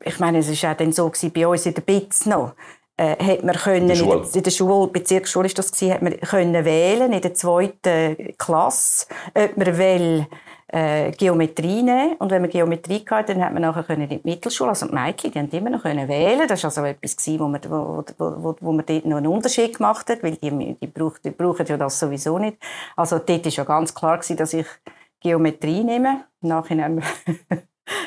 ich meine, es ist auch dann so gewesen, bei uns in der BITS noch, äh, hat man können, in, der in der Schule, Bezirksschule ist das gewesen, hat man können wählen in der zweiten Klasse, ob man will, äh, Geometrie nehmen. Und wenn man Geometrie hatte, dann hat man nachher können in die Mittelschule, also die Mädchen, die haben immer noch können wählen. Das war also etwas gewesen, wo man, wo, wo, wo man dort noch einen Unterschied gemacht hat, weil die, die, braucht, die brauchen ja das sowieso nicht. Also dort war ja ganz klar gewesen, dass ich Geometrie nehme. Nachhinein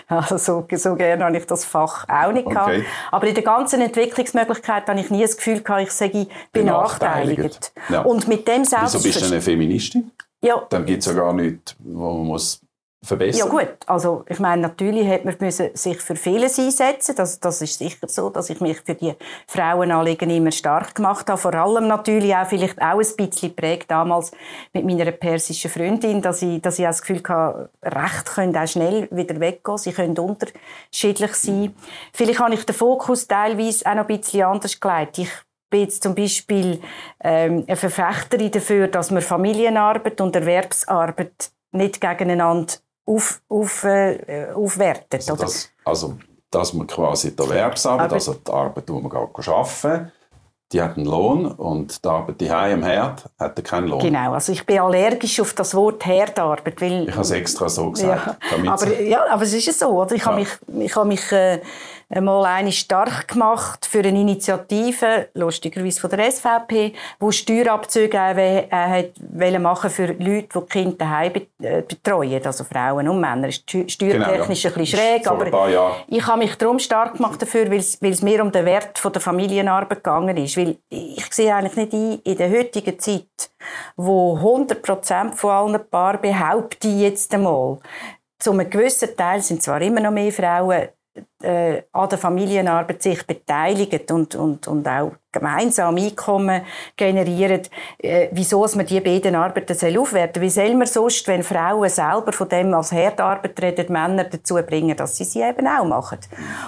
Also so, so gerne habe ich das Fach auch nicht okay. gehabt. Aber in der ganzen Entwicklungsmöglichkeit habe ich nie das Gefühl gehabt, ich sage benachteiligt. benachteiligt. Ja. Und mit dem Wieso bist du eine Feministin? Ja. Dann gibt es ja gar nichts, wo man muss verbessern Ja gut, also ich meine, natürlich hat man müssen sich für vieles einsetzen. Das, das ist sicher so, dass ich mich für die Frauenanliegen immer stark gemacht habe. Vor allem natürlich auch vielleicht auch ein bisschen prägt damals mit meiner persischen Freundin, dass ich, dass ich auch das Gefühl hatte, Recht können auch schnell wieder weggehen. Sie können unterschiedlich sein. Vielleicht habe ich den Fokus teilweise auch noch ein bisschen anders gelegt. Ich bin jetzt zum Beispiel ähm, eine Verfechterin dafür, dass man Familienarbeit und Erwerbsarbeit nicht gegeneinander auf, auf, äh, aufwertet. Also, das, also, dass man quasi die Erwerbsarbeit, Aber, also die Arbeit, die man arbeiten die hat einen Lohn und die Arbeit die am Herd hat keinen Lohn. Genau, also ich bin allergisch auf das Wort Herdarbeit. Weil, ich habe es extra so gesagt. Ja, aber, ja, aber es ist so. Oder? Ich ja. habe mich, ich habe mich äh, mal eine stark gemacht für eine Initiative, lustigerweise von der SVP, wo Steuerabzüge äh, hat machen für Leute, die Kinder daheim äh, betreuen, also Frauen und Männer. Ist steuertechnisch genau, ja. ein bisschen schräg, aber ich habe mich darum stark gemacht dafür, weil es, weil es mir um den Wert von der Familienarbeit gegangen ist, weil ich sehe eigentlich nicht ein, in der heutigen Zeit, wo 100% von allen Paaren behaupten jetzt einmal, zu einem gewissen Teil sind zwar immer noch mehr Frauen äh, an der Familienarbeit sich beteiligen und, und, und auch gemeinsam Einkommen generieren, äh, wieso man die beiden Arbeiten soll aufwerten Wie soll man sonst, wenn Frauen selber von dem als Herdarbeit reden, Männer dazu bringen, dass sie sie eben auch machen?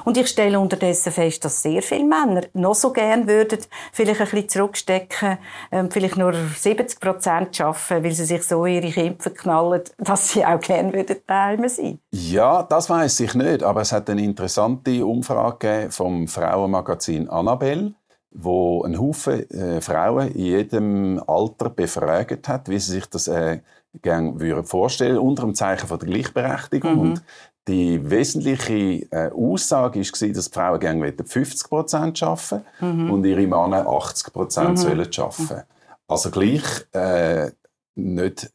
Und ich stelle unterdessen fest, dass sehr viele Männer noch so gern würden, vielleicht ein bisschen zurückstecken, ähm, vielleicht nur 70 Prozent arbeiten, weil sie sich so ihre Kämpfe knallen, dass sie auch gern würden daheim sein. Ja, das weiß ich nicht, aber es hat eine interessante Umfrage vom Frauenmagazin Annabelle wo ein Haufen äh, Frauen in jedem Alter befragt hat, wie sie sich das äh, gerne würden vorstellen, unter dem Zeichen von der Gleichberechtigung. Mhm. Und die wesentliche äh, Aussage war, dass die Frauen gerne 50 Prozent arbeiten mhm. und ihre Männer 80 Prozent mhm. sollen arbeiten. Also gleich äh, nicht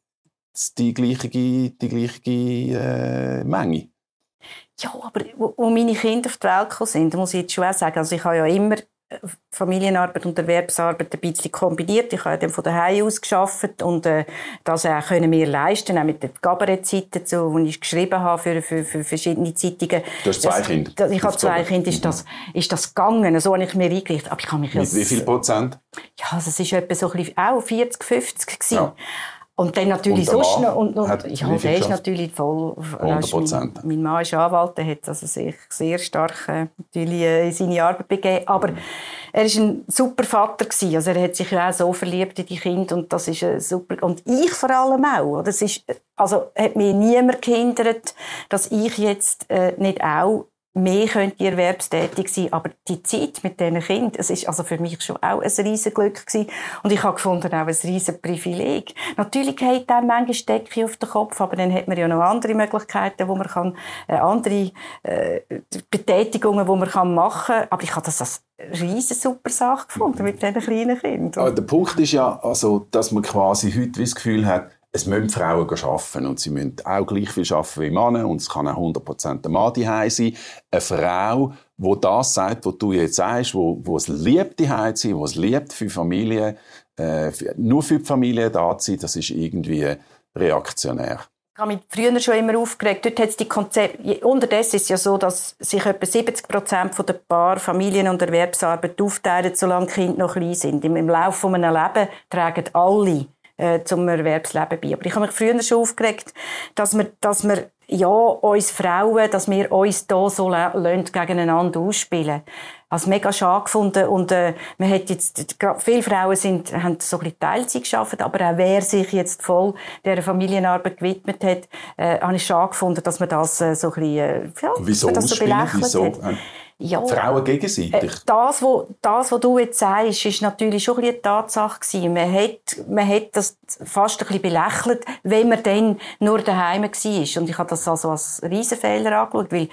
die gleiche, die gleiche äh, Menge. Ja, aber wo, meine Kinder auf die Welt gekommen sind, muss ich jetzt schon auch sagen, also ich habe ja immer Familienarbeit und Erwerbsarbeit ein bisschen kombiniert. Ich habe dann von daheim aus geschafft und äh, das auch können wir leisten, auch mit den Gabarettzeiten, so, die ich geschrieben habe für, für, für verschiedene Zeitungen. Du hast zwei das, Kinder? Das, ich habe zwei Kinder. Ist das, ist das gegangen? So habe ich mir eingerichtet. Aber ich habe mich mit wie viel Prozent? Ja, also es ist etwa so ein bisschen, auch 40, 50 gewesen. Ja. Und dann natürlich und sonst noch, und, und ja, der ist natürlich voll, 100 Prozent. Mein, mein, Mann ist Anwalt, der hat also sich sehr stark äh, natürlich äh, in seine Arbeit begeben, aber er ist ein super Vater gewesen. also er hat sich ja auch so verliebt in die Kinder und das ist äh, super, und ich vor allem auch, das ist, also hat mir niemand gehindert, dass ich jetzt äh, nicht auch mehr könnte erwerbstätig sein, aber die Zeit mit diesen Kindern, es ist also für mich schon auch ein riesen Glück gewesen. und ich habe gefunden auch ein riesen Privileg. Natürlich hat dann manchmal Decke auf den Kopf, aber dann hat man ja noch andere Möglichkeiten, wo man kann, äh, andere äh, Betätigungen, wo man kann machen aber ich habe das als riesen super Sache gefunden mit diesen kleinen Kindern. Aber der Punkt ist ja, also, dass man quasi heute das Gefühl hat, es müssen Frauen arbeiten und sie müssen auch gleich viel arbeiten wie Männer und es kann auch 100% der Mann daheim sein. Eine Frau, die das sagt, was du jetzt sagst, wo, wo es liebt, daheim zu sein, wo es liebt, für Familie, äh, nur für die Familie da zu sein, das ist irgendwie reaktionär. Ich habe mich früher schon immer aufgeregt. Dort hat die Konzept Unterdessen ist es ja so, dass sich etwa 70 Prozent der Paar Familien- und Erwerbsarbeit aufteilen, solange die Kinder noch klein sind. Im Laufe eines Lebens tragen alle äh, zum Erwerbsleben bei. Aber ich habe mich früher schon aufgeregt, dass wir, dass wir ja, uns Frauen, dass wir uns da so gegeneinander ausspielen. Als mega schade gefunden. Und, äh, man hat jetzt, viele Frauen sind, haben so ein bisschen Teilzeit geschafft, aber auch wer sich jetzt voll der Familienarbeit gewidmet hat, äh, habe ich schade gefunden, dass man das äh, so ein bisschen, äh, ja, Wieso das so belächelt Wieso? hat. Ja, Frauen gegenseitig? Äh, das, wo, das, was du jetzt sagst, ist natürlich schon ein eine Tatsache gewesen. Man hat, man hat das fast ein bisschen belächelt, wenn man dann nur daheim war. Und ich habe das also als Riesenfehler angeschaut, weil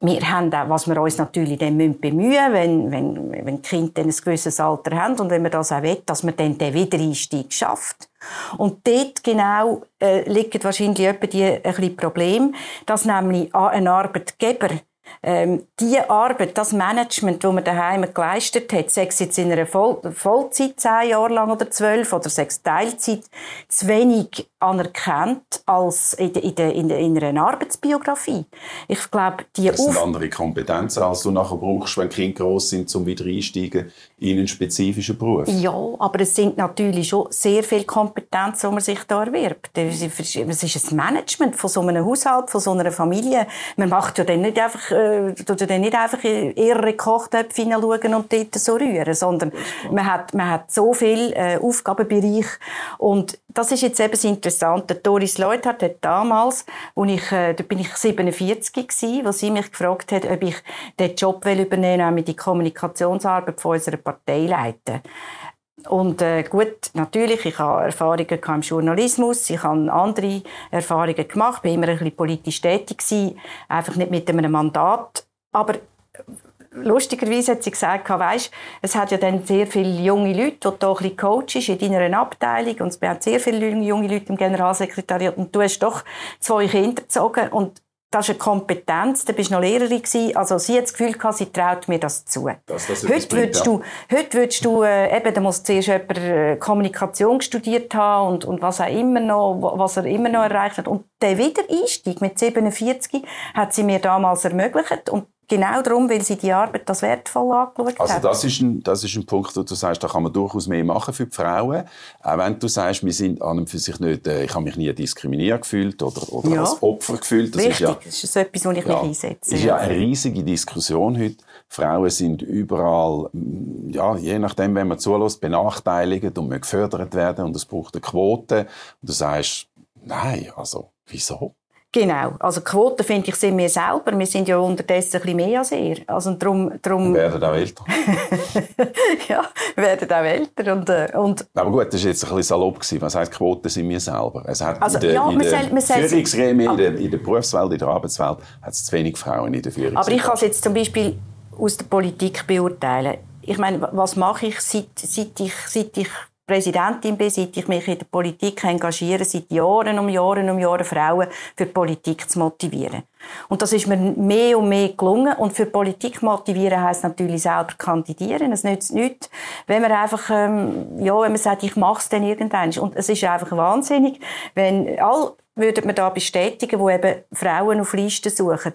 wir haben auch, was wir uns natürlich dann bemühen müssen, wenn, wenn, wenn die Kinder ein gewisses Alter haben und wenn man das auch will, dass man dann den Wiedereinstieg schafft. Und dort genau äh, liegt wahrscheinlich etwa die, ein bisschen Problem, dass nämlich ein Arbeitgeber ähm, die Arbeit, das Management, das man daheim geleistet hat, sei es jetzt in einer Voll Vollzeit zehn Jahre lang oder zwölf oder sechs Teilzeit, zu wenig anerkannt als in, de, in, de, in, de, in einer Arbeitsbiografie. Ich glaube, die Das sind andere Kompetenzen, als du nachher brauchst, wenn Kinder groß sind, um wieder einsteigen in einen spezifischen Beruf. Ja, aber es sind natürlich schon sehr viele Kompetenzen, die man sich da erwirbt. Es ist ein Management von so einem Haushalt, von so einer Familie. Man macht ja dann nicht einfach äh, dann nicht einfach in ihre Kochtöpfe hineinschauen und dort so rühren, sondern man hat, man hat so viel äh, Aufgabenbereich und das ist jetzt eben das Interessante. Doris Leuthard hat damals, wo ich, äh, da bin ich 47 gewesen, wo sie mich gefragt hat, ob ich den Job will übernehmen, nämlich die Kommunikationsarbeit von unserer Partei leiten. Und äh, gut, natürlich, ich habe Erfahrungen im Journalismus, ich habe andere Erfahrungen gemacht, bin immer ein bisschen politisch tätig gewesen, einfach nicht mit einem Mandat. Aber lustigerweise hat sie gesagt, weißt, es hat ja dann sehr viele junge Leute, die du ein bisschen coachst in deiner Abteilung und es haben sehr viele junge Leute im Generalsekretariat und du hast doch zwei Kinder gezogen und das ist eine Kompetenz, da bist du noch Lehrerin gewesen. Also sie hat das Gefühl gehabt, sie traut mir das zu. Das, das heute, würdest ja. du, heute würdest du, äh, eben, da muss zuerst jemand äh, Kommunikation studiert haben und, und was, auch immer noch, was er immer noch erreicht hat. Und der Wiedereinstieg mit 47 hat sie mir damals ermöglicht und Genau darum, weil sie die Arbeit als wertvoll angeschaut Also das ist, ein, das ist ein Punkt, wo du sagst, da kann man durchaus mehr machen für die Frauen. Auch wenn du sagst, wir sind an und für sich nicht, äh, ich habe mich nie diskriminiert gefühlt oder, oder ja. als Opfer gefühlt. Das Richtig, ist ja, das ist so etwas, wo ich ja, mich einsetze. Das ist ja eine riesige Diskussion heute. Frauen sind überall, ja, je nachdem, wenn man zulässt, benachteiligt und müssen gefördert werden und es braucht eine Quote. Und du sagst, nein, also, wieso? Genau. Also Quoten, finde ich, sind wir selber. Wir sind ja unterdessen ein bisschen mehr als ihr. Also drum, drum... Wir werden auch älter. ja, wir werden auch älter. Und, äh, und... Aber gut, das war jetzt ein bisschen salopp. Gewesen. Was heisst, Quoten sind wir selber? Es hat also, in der, ja, in der Führungsgremien, in, der, in der Berufswelt, in der Arbeitswelt, hat es zu wenig Frauen in der Führung. Aber ich kann es jetzt zum Beispiel aus der Politik beurteilen. Ich meine, was mache ich, seit, seit ich, seit ich Präsidentin bin, seit ich mich in der Politik engagiere, seit Jahren um Jahren um Jahren Frauen für die Politik zu motivieren. Und das ist mir mehr und mehr gelungen. Und für Politik motivieren heisst natürlich selber kandidieren. Es nützt nichts, wenn man einfach, ähm, ja, wenn man sagt, ich mache es dann irgendwann. Und es ist einfach wahnsinnig, wenn all würde man da bestätigen, wo eben Frauen auf Listen suchen.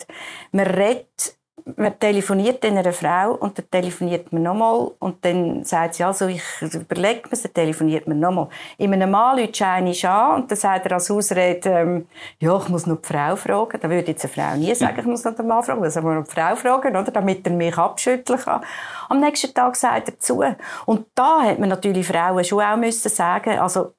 Man redet man telefoniert dann einer Frau und dann telefoniert man nochmal und dann sagt sie, also ich überlege mir, dann telefoniert man nochmal. In einem Mann läutet eine an und dann sagt er als Ausrede, ähm, ja, ich muss noch die Frau fragen. Da würde jetzt eine Frau nie sagen, ich muss noch den Mann fragen, also noch die Frau fragen, oder, damit er mich abschütteln kann. Am nächsten Tag sagt er zu. Und da hat man natürlich Frauen schon auch müssen sagen, also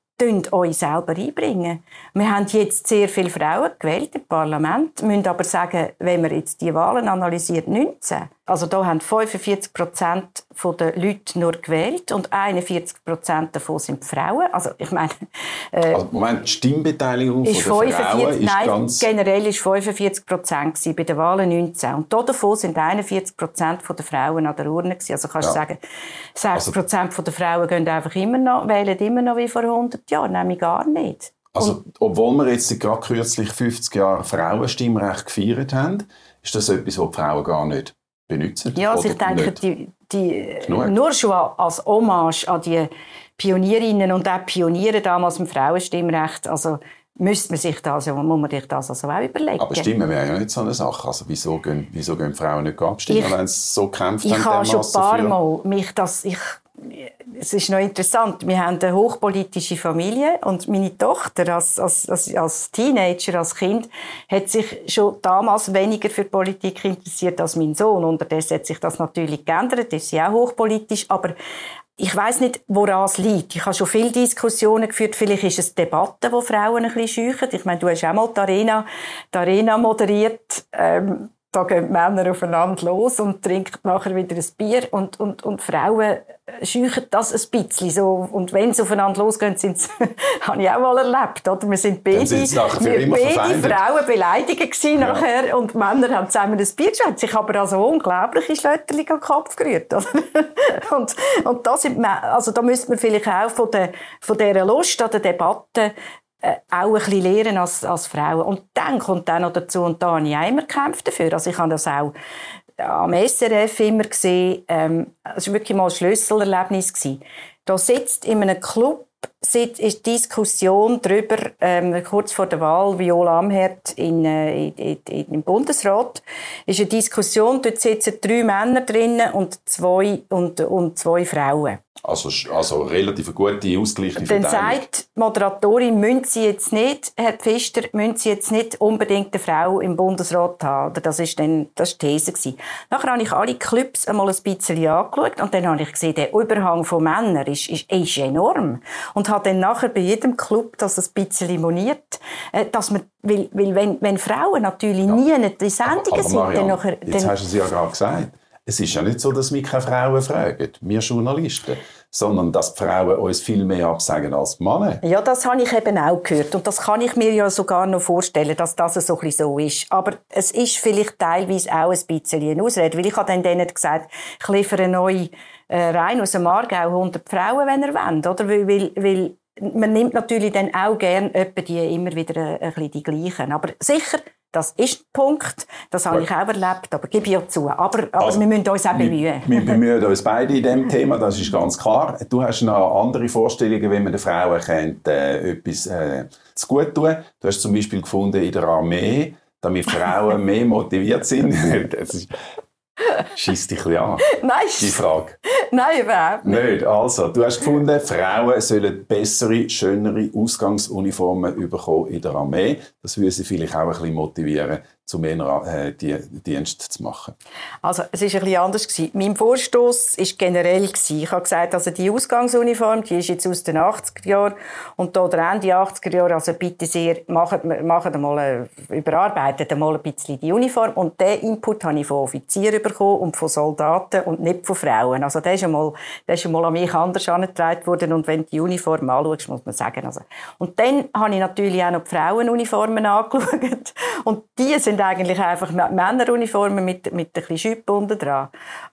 euch selber einbringen. Wir haben jetzt sehr viele Frauen gewählt im Parlament, müssen aber sagen, wenn man jetzt die Wahlen analysiert, 19. Also da haben 45 Prozent der Leute nur gewählt und 41 Prozent davon sind Frauen. Also ich meine... Äh, also Moment, die Stimmbeteiliggung ist von der Frauen ist nein, ganz... generell ist 45 Prozent bei den Wahlen 19. Und davon sind 41 Prozent der Frauen an der Urne gewesen. Also kannst du ja. sagen, 60 Prozent also, der Frauen gehen einfach immer noch, wählen immer noch wie vor 100 Jahren. Nämlich gar nicht. Also, obwohl wir jetzt gerade kürzlich 50 Jahre Frauenstimmrecht gefeiert haben, ist das etwas, was die Frauen gar nicht benutzen? Ja, also ich denke, die, die, nur schon als Hommage an die Pionierinnen und auch Pioniere damals im Frauenstimmrecht, also müsste man sich das, muss man sich das also auch überlegen. Aber Stimmen wäre ja nicht so eine Sache. Also wieso gehen, wieso gehen Frauen nicht abstimmen, wenn sie so kämpfen? Ich habe schon ein paar Mal mich das, ich es ist noch interessant, wir haben eine hochpolitische Familie und meine Tochter als, als, als, als Teenager, als Kind, hat sich schon damals weniger für Politik interessiert als mein Sohn. Unterdessen hat sich das natürlich geändert, ist sie auch hochpolitisch, aber ich weiß nicht, woran es liegt. Ich habe schon viele Diskussionen geführt. Vielleicht ist es Debatten, wo Frauen ein bisschen scheuchen. Ich meine, du hast auch mal die Arena, die Arena moderiert. Ähm, da gehen Männer aufeinander los und trinken nachher wieder ein Bier und, und, und Frauen scheuchen das ein bisschen so. Und wenn sie aufeinander losgehen, sind sie, habe ich auch mal erlebt, oder? Wir sind beide, wir beide Frauen beleidigt gewesen ja. nachher und Männer haben zusammen ein Bier geschwätzt. sich aber also unglaubliche Schlötterchen an den Kopf gerührt, oder? und, und das sind, also da müsste man vielleicht auch von der, von dieser Lust an der Debatte äh, auch ein bisschen lernen als, als Frauen. Und dann kommt dann noch dazu, und da auch immer gekämpft dafür. Also ich habe das auch am SRF immer gesehen, ähm, es war wirklich mal ein Schlüsselerlebnis. Gewesen. Da sitzt in einem Club ist Diskussion darüber, ähm, kurz vor der Wahl, Viola Amherd in, äh, in, in, im Bundesrat, ist eine Diskussion, dort sitzen drei Männer drinnen und zwei, und, und zwei Frauen. Also, also relativ gute, ausgleichende Dann sagt die Moderatorin, müssen Sie jetzt nicht, Herr Pfister, müssen Sie jetzt nicht unbedingt eine Frau im Bundesrat haben. Das ist dann, das war die These. Gewesen. Nachher habe ich alle Clips einmal ein bisschen angeschaut und dann habe ich gesehen, der Überhang von Männern ist, ist, ist enorm. Und habe dann nachher bei jedem Club das ein bisschen moniert, äh, dass man, weil, weil wenn, wenn Frauen natürlich ja. nie in den Sendungen sind, Marianne, dann nachher... Jetzt hast du es ja gerade gesagt Es ist ja nicht so, dass wir keine Frauen fragen, wir Journalisten, sondern dass die Frauen uns viel mehr absagen als die Männer. Ja, das habe ich eben auch gehört und das kann ich mir ja sogar noch vorstellen, dass das so ein so ist. Aber es ist vielleicht teilweise auch ein bisschen eine Ausrede, weil ich habe dann denen gesagt, ich liefere neu äh, rein aus dem Aargau 100 Frauen, wenn ihr wollt, oder? Weil, weil, weil man nimmt natürlich dann auch gern etwa die immer wieder ein, bisschen die gleichen. Aber sicher, das ist ein Punkt, das habe ich auch erlebt, aber gebe ich ja zu. Aber, aber also, wir müssen uns auch bemühen. Wir, wir bemühen uns beide in diesem Thema, das ist ganz klar. Du hast noch andere Vorstellungen, wie man den Frauen könnte, äh, etwas äh, zu gut tun. Du hast zum Beispiel gefunden in der Armee, damit Frauen mehr motiviert sind. Schießt dich ein an. Nein. Die Frage. Nein, überhaupt nicht. nicht. Also, du hast gefunden, Frauen sollen bessere, schönere Ausgangsuniformen bekommen in der Armee. Das würde sie vielleicht auch ein bisschen motivieren, zu mehr äh, die, Dienst zu machen? Also, es war ein bisschen anders. Gewesen. Mein Vorstoß war generell. Gewesen. Ich habe gesagt, also die Ausgangsuniform, die ist jetzt aus den 80er Jahren und da der Ende 80er Jahre, also bitte sehr, macht, macht mal, überarbeitet mal ein bisschen die Uniform. Und den Input habe ich von Offizieren bekommen und von Soldaten und nicht von Frauen. Also, der ist einmal, der ist einmal an mich anders angetragen worden. Und wenn du die Uniform anschaust, muss man sagen, also. Und dann habe ich natürlich auch noch die Frauenuniformen angeschaut. Und die sind eigentlich einfach Männeruniformen mit, mit ein bisschen Schüppen unten dran.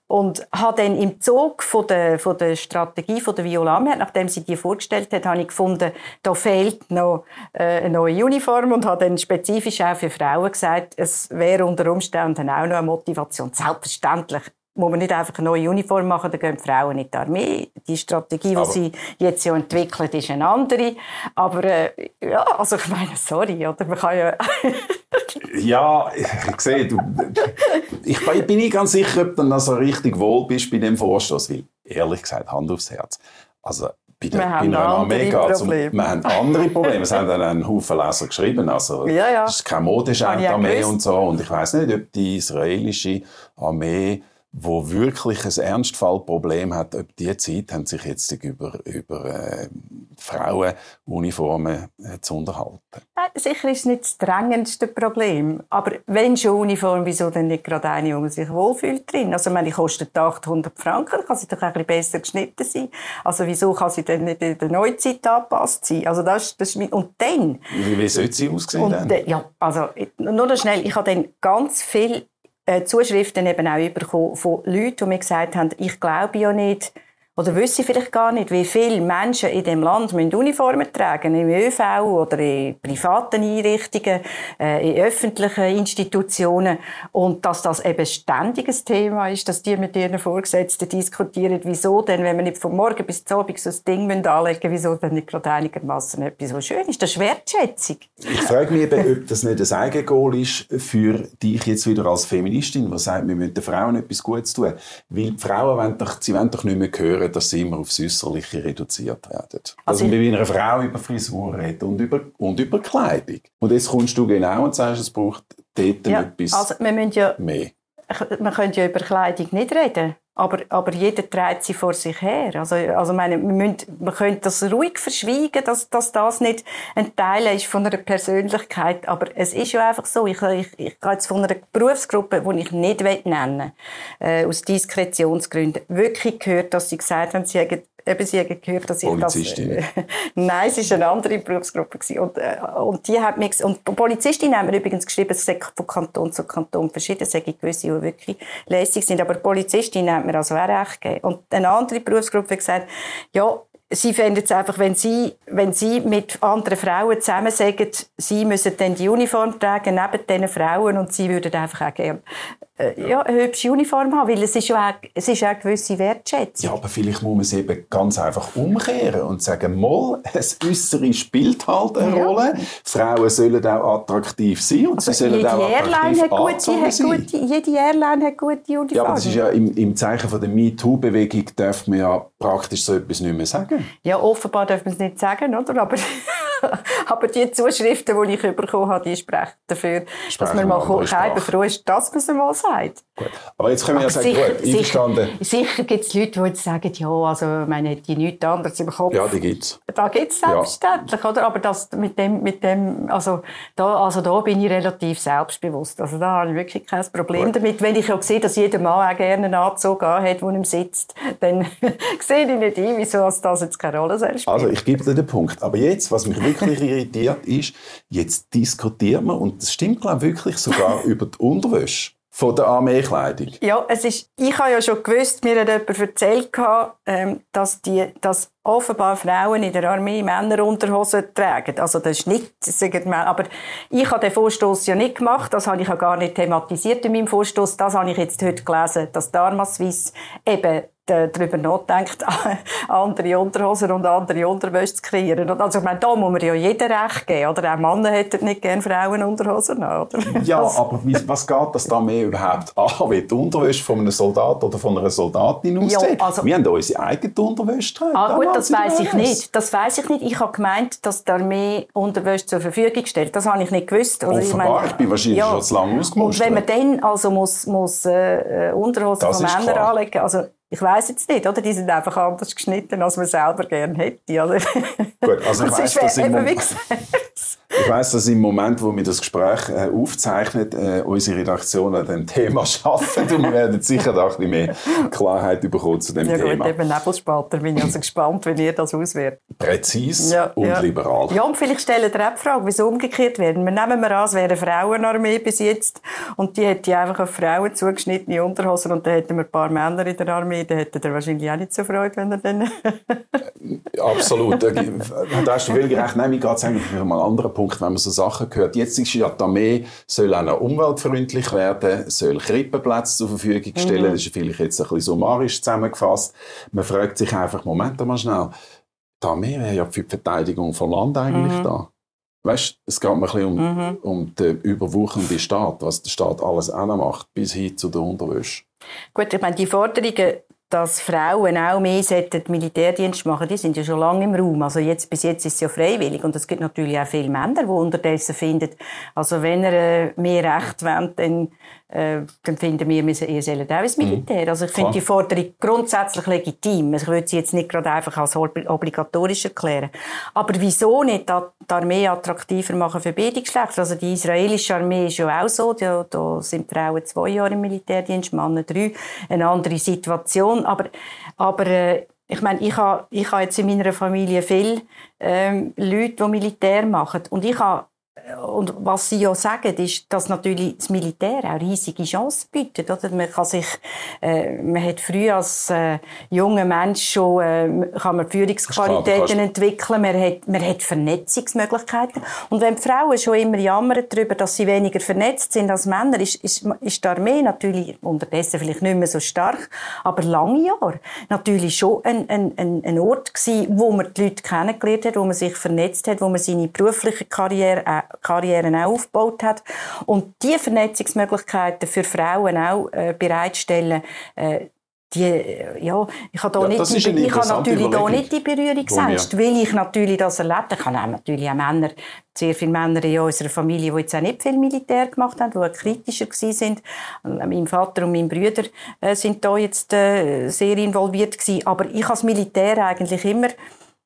Und habe dann im Zug von der, von der Strategie von der Viola Amherd, nachdem sie die vorgestellt hat, habe ich gefunden, da fehlt noch äh, eine neue Uniform und habe dann spezifisch auch für Frauen gesagt, es wäre unter Umständen auch noch eine Motivation. Selbstverständlich muss man nicht einfach eine neue Uniform machen, dann gehen die Frauen nicht in die Armee. Die Strategie, die sie jetzt ja entwickelt, ist eine andere. Aber äh, ja, also ich meine, sorry, oder? Man kann ja... ja, ich sehe, du, ich bin nicht ganz sicher, ob du dann so richtig wohl bist bei dem Vorstoß, weil, ehrlich gesagt, Hand aufs Herz, also bei der, bei einer Armee geht wir haben andere Probleme. Es haben dann einen Haufen Leser geschrieben. Also, ja, ja. Es ist keine Modeschau-Armee und so. Und ich weiß nicht, ob die israelische Armee wo wirklich ein Ernstfallproblem hat, ob die Zeit haben sich jetzt über, über äh, Frauenuniformen äh, zu unterhalten. sicher ist es nicht das drängendste Problem. Aber wenn schon Uniform, wieso denn nicht gerade eine, wo man sich wohlfühlt drin? Also, meine, die kostet 800 Franken, kann sie doch ein bisschen besser geschnitten sein. Also, wieso kann sie denn nicht in der Neuzeit angepasst sein? Also, das, das ist, und dann... Wie, wie sollte sie aussehen? Und, äh, ja, also, nur noch schnell, ich habe dann ganz viel äh, Zuschriften eben auch bekommen von Leuten, die mir gesagt haben, ich glaube ja nicht, oder wissen vielleicht gar nicht, wie viele Menschen in dem Land müssen Uniformen tragen im ÖV oder in privaten Einrichtungen, äh, in öffentlichen Institutionen und dass das eben ständiges Thema ist, dass die mit ihren Vorgesetzten diskutieren, wieso denn, wenn wir nicht von morgen bis zum Abend so ein Ding anlegen wieso dann nicht gerade einigermaßen etwas so schön ist. Das ist Wertschätzung. Ich frage mich eben, ob das nicht ein Eigengoal ist für dich jetzt wieder als Feministin, die sagt, wir müssen den Frauen etwas Gutes tun. Weil die Frauen wollen doch, sie wollen doch nicht mehr hören, dass sie immer aufs Äußerliche reduziert werden. Also, also wie einer Frau über Frisur reden und über, und über Kleidung. Und jetzt kommst du genau und sagst, es braucht dort ja, etwas also wir müssen ja, mehr. Man könnte ja über Kleidung nicht reden. Aber, aber jeder trägt sie vor sich her. Also, also meine, wir, müssen, wir können das ruhig verschweigen, dass, dass das nicht ein Teil ist von einer Persönlichkeit. Aber es ist ja einfach so. Ich, ich, ich gehe jetzt von einer Berufsgruppe, die ich nicht nennen will, äh, aus Diskretionsgründen, wirklich gehört, dass sie gesagt haben, sie haben eben sie haben gehört, dass ich das... Äh, nein, es war eine andere Berufsgruppe. Und, äh, und die hat mir... Und Polizistin haben mir übrigens geschrieben, es sei von Kanton zu Kanton verschieden, es sei gewisse, die wirklich lässig sind. Aber Polizistin hat mir also auch recht gegeben. Und eine andere Berufsgruppe hat gesagt, ja, Sie fänden es einfach, wenn Sie, wenn Sie mit anderen Frauen zusammen sagen, Sie müssen dann die Uniform tragen neben diesen Frauen und Sie würden einfach auch gerne äh, ja, eine hübsche Uniform haben, weil es ist ja auch, es ist auch eine gewisse Wertschätzung. Ja, aber vielleicht muss man es eben ganz einfach umkehren und sagen, mal, das Äußere spielt halt eine ja. Rolle. Frauen sollen auch attraktiv sein und also sie sollen auch attraktiv hat gute, hat gute, Jede Airline hat gute Uniformen. Ja, aber das ist ja im, im Zeichen von der MeToo-Bewegung darf man ja praktisch so etwas nicht mehr sagen. Ja, offenbar darf man es nicht sagen, oder? Aber aber die Zuschriften, die ich bekommen habe, die sprechen dafür, sprechen dass man mal kein froh ist, dass man es mal sagt. Gut. Aber jetzt können wir ja sagen, sicher, gut, einverstanden. Sicher, sicher gibt es Leute, die jetzt sagen, ja, also, man hat die nichts anderes im Kopf. Ja, die gibt es. Da gibt es selbstverständlich, ja. oder? Aber das mit dem, mit dem, also da, also da bin ich relativ selbstbewusst. Also da habe ich wirklich kein Problem gut. damit. Wenn ich auch sehe, dass jeder Mann auch gerne einen Anzug hat, der ihm sitzt, dann sehe ich nicht ein, wieso das jetzt keine Rolle spielt. Also ich gebe dir den Punkt. Aber jetzt, was mich wirklich irritiert, ist, jetzt diskutieren wir, und das stimmt, glaube ich, wirklich sogar über die Unterwäsche von der Armeekleidung. Ja, es ist, ich habe ja schon gewusst, mir hat jemand erzählt, ähm, dass, die, dass offenbar Frauen in der Armee Männerunterhosen tragen. Also das ist nicht, sagen wir, aber ich habe den Vorstoß ja nicht gemacht, das habe ich ja gar nicht thematisiert in meinem Vorstoß. Das habe ich jetzt heute gelesen, dass Dharma Suisse eben darüber nachdenkt, andere Unterhosen und andere Unterwäsche zu kreieren. Also, ich meine, da muss man ja jeder recht geben, oder? Auch Männer hätten nicht gerne Frauenunterhosen, oder? Ja, aber wie, was geht das da mehr überhaupt an, wie die Unterwäsche von einem Soldat oder von einer Soldatin aussieht? Ja, also, wir haben unsere eigene Unterwäsche getragen. Ah, gut, das weiß ich nicht. Das weiß ich nicht. Ich habe gemeint, dass die Armee Unterwäsche zur Verfügung stellt. Das habe ich nicht gewusst. Oder Offenbar, ich, meine, ich bin wahrscheinlich ja, schon zu lange ausgemustert. Und wenn man dann also muss, muss äh, Unterhosen das von Männern anlegen, also ich weiß jetzt nicht, oder? Die sind einfach anders geschnitten, als man selber gerne hätte. Oder? Gut, also ich weiss, dass im, ich weiss, dass im Moment, wo wir das Gespräch äh, aufzeichnen, äh, unsere Redaktion an dem Thema arbeitet und wir werden sicher da ein bisschen mehr Klarheit bekommen zu dem ja, Thema. Ja gut, eben Nebelspalter, bin ich also gespannt, wie ihr das auswertet. Präzis ja, und ja. liberal. Ja, und vielleicht stellen ihr auch die Frage, wieso umgekehrt werden. Wir nehmen wir an, es wäre eine Frauenarmee bis jetzt und die hätte einfach auf Frauen zugeschnittene Unterhosen und dann hätten wir ein paar Männer in der Armee, dann hätte er wahrscheinlich auch nicht so Freude, wenn er dann... Absolut. Da hast du viel gerecht. Nein, mir geht es eigentlich um einen anderen Punkt, wenn man so Sachen hört. Jetzt ist ja die Armee, soll auch noch umweltfreundlich werden, soll Krippenplätze zur Verfügung stellen. Mhm. Das ist vielleicht jetzt ein bisschen summarisch zusammengefasst. Man fragt sich einfach, Moment mal schnell, die Armee wäre ja für die Verteidigung von Land eigentlich mhm. da. Weißt, es geht mir ein bisschen um, mhm. um den überwuchernden Staat, was der Staat alles auch macht, bis hin zu der Unterwäsche. Gut, ich meine, die Forderungen dass Frauen auch mehr Militärdienst machen die sind ja schon lange im Raum. Also jetzt, bis jetzt ist es ja freiwillig. Und es gibt natürlich auch viele Männer, die unterdessen finden, also wenn er äh, mehr Recht wollt, dann äh, dann finden wir, ihr sollt auch ins mhm. Militär. Also ich finde die Forderung grundsätzlich legitim. Also ich würde sie jetzt nicht gerade einfach als obligatorisch erklären. Aber wieso nicht die Armee attraktiver machen für beide Geschlechter? Also die israelische Armee ist ja auch so. Da, da sind Frauen zwei Jahre im Militärdienst, Männer drei. Eine andere Situation. Aber, aber äh, ich meine, ich habe, ich habe jetzt in meiner Familie viele ähm, Leute, die Militär machen. Und ich habe und was Sie ja sagen, ist, dass natürlich das Militär auch riesige Chancen bietet. Oder? Man kann sich, äh, man hat früh als äh, junger Mensch schon, äh, kann man Führungsqualitäten klar, entwickeln, man hat, man hat Vernetzungsmöglichkeiten. Und wenn Frauen schon immer jammern darüber, dass sie weniger vernetzt sind als Männer, ist, ist, ist die Armee natürlich unterdessen vielleicht nicht mehr so stark, aber lange Jahre natürlich schon ein, ein, ein, Ort gewesen, wo man die Leute kennengelernt hat, wo man sich vernetzt hat, wo man seine berufliche Karriere äh, Karrieren auch aufgebaut hat. Und die Vernetzungsmöglichkeiten für Frauen auch äh, bereitstellen, äh, die, äh, ja, ich habe, da ja, nicht die, ich habe natürlich da nicht die Berührungsängste, weil ich natürlich das erlebt. Ich habe natürlich auch Männer, sehr viele Männer in unserer Familie, die jetzt auch nicht viel Militär gemacht haben, die kritischer gewesen sind. Mein Vater und mein Brüder äh, sind da jetzt äh, sehr involviert gewesen. Aber ich habe das Militär eigentlich immer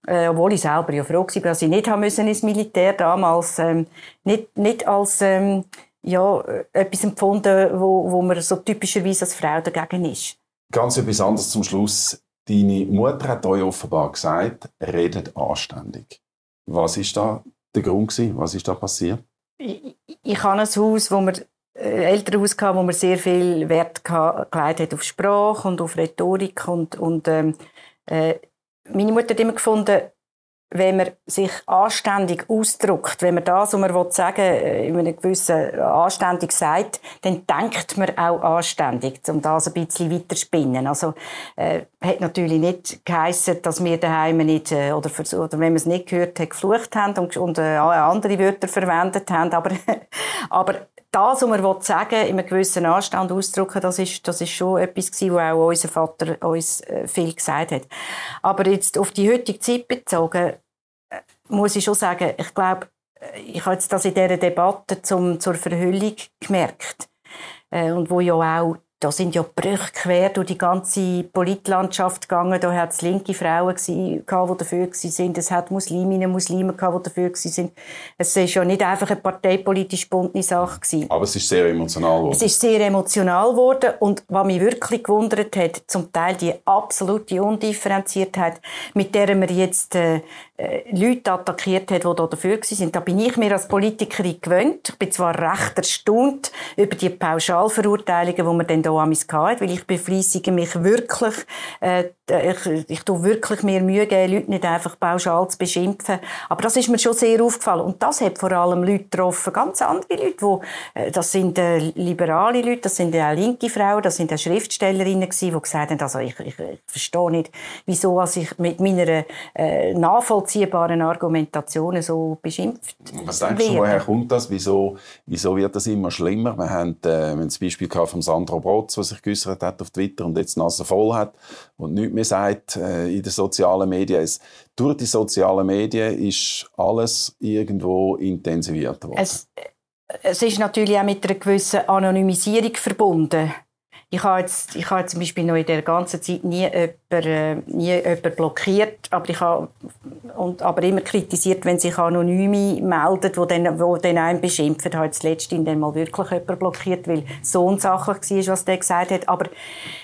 äh, obwohl ich selber ja froh war, dass ich nicht haben müssen ins Militär damals, ähm, nicht, nicht als ähm, ja, etwas empfunden, wo, wo man so typischerweise als Frau dagegen ist. Ganz etwas anderes zum Schluss. Deine Mutter hat euch offenbar gesagt, redet anständig. Was ist da der Grund gewesen? Was ist da passiert? Ich, ich habe ein Haus, wo wir äh, Elternhaus gehabt, wo man sehr viel Wert gelegt hat auf Sprache und auf Rhetorik und, und ähm, äh, meine Mutter hat immer gefunden, wenn man sich anständig ausdrückt, wenn man das, was man sagen will, äh, in einem gewissen anständig sagt, dann denkt man auch anständig, um das ein bisschen weiter spinnen. Also, äh, hat natürlich nicht geheissen, dass wir daheim nicht, äh, oder, oder wenn man es nicht gehört hat, geflucht haben und, und äh, andere Wörter verwendet haben, aber, aber das, was man sagen in einem gewissen Anstand ausdrücken, das ist, das ist schon etwas gewesen, was auch unser Vater uns äh, viel gesagt hat. Aber jetzt auf die heutige Zeit bezogen, äh, muss ich schon sagen, ich glaube, ich habe das in dieser Debatte zum, zur Verhüllung gemerkt. Äh, und wo ja auch da sind ja Brüche quer durch die ganze Politlandschaft gegangen. Da hat es linke Frauen die dafür waren. Es hat Musliminnen, Muslime die dafür waren. Es war ja nicht einfach eine parteipolitisch bunte Sache. Gewesen. Aber es ist sehr emotional geworden. Es ist sehr emotional geworden. Und was mich wirklich gewundert hat, zum Teil die absolute Undifferenziertheit, mit der man jetzt äh, Leute attackiert hat, die da dafür waren. Da bin ich mir als Politikerin gewöhnt. Ich bin zwar recht erstaunt über die Pauschalverurteilungen, die man dann hier amis hatte, weil ich befleissige mich wirklich, äh, ich, ich tue wirklich mir Mühe geben, Leute nicht einfach pauschal zu beschimpfen. Aber das ist mir schon sehr aufgefallen. Und das hat vor allem Leute getroffen, ganz andere Leute, wo, äh, das sind äh, liberale Leute, das sind auch linke Frauen, das sind auch Schriftstellerinnen gewesen, die gesagt haben, also ich, ich, ich verstehe nicht, wieso als ich mit meiner äh, nachvollziehbaren Argumentation so beschimpft Was denkst du, woher kommt das? Wieso, wieso wird das immer schlimmer? Wir haben, äh, das Beispiel von Sandro Brotz, der sich geäußert hat auf Twitter und jetzt Nase voll hat und nichts mehr sagt äh, in den sozialen Medien. Es, durch die sozialen Medien ist alles irgendwo intensiviert worden. Es, es ist natürlich auch mit einer gewissen Anonymisierung verbunden. Ich habe, jetzt, ich habe zum Beispiel noch in der ganzen Zeit nie jemanden, äh, nie jemanden blockiert, aber ich habe und, aber immer kritisiert, wenn sich Anonyme melden, die dann, wo dann einen beschimpfen. Ich habe jetzt letztens dann mal wirklich jemanden blockiert, weil so unsachlich war, was der gesagt hat. Aber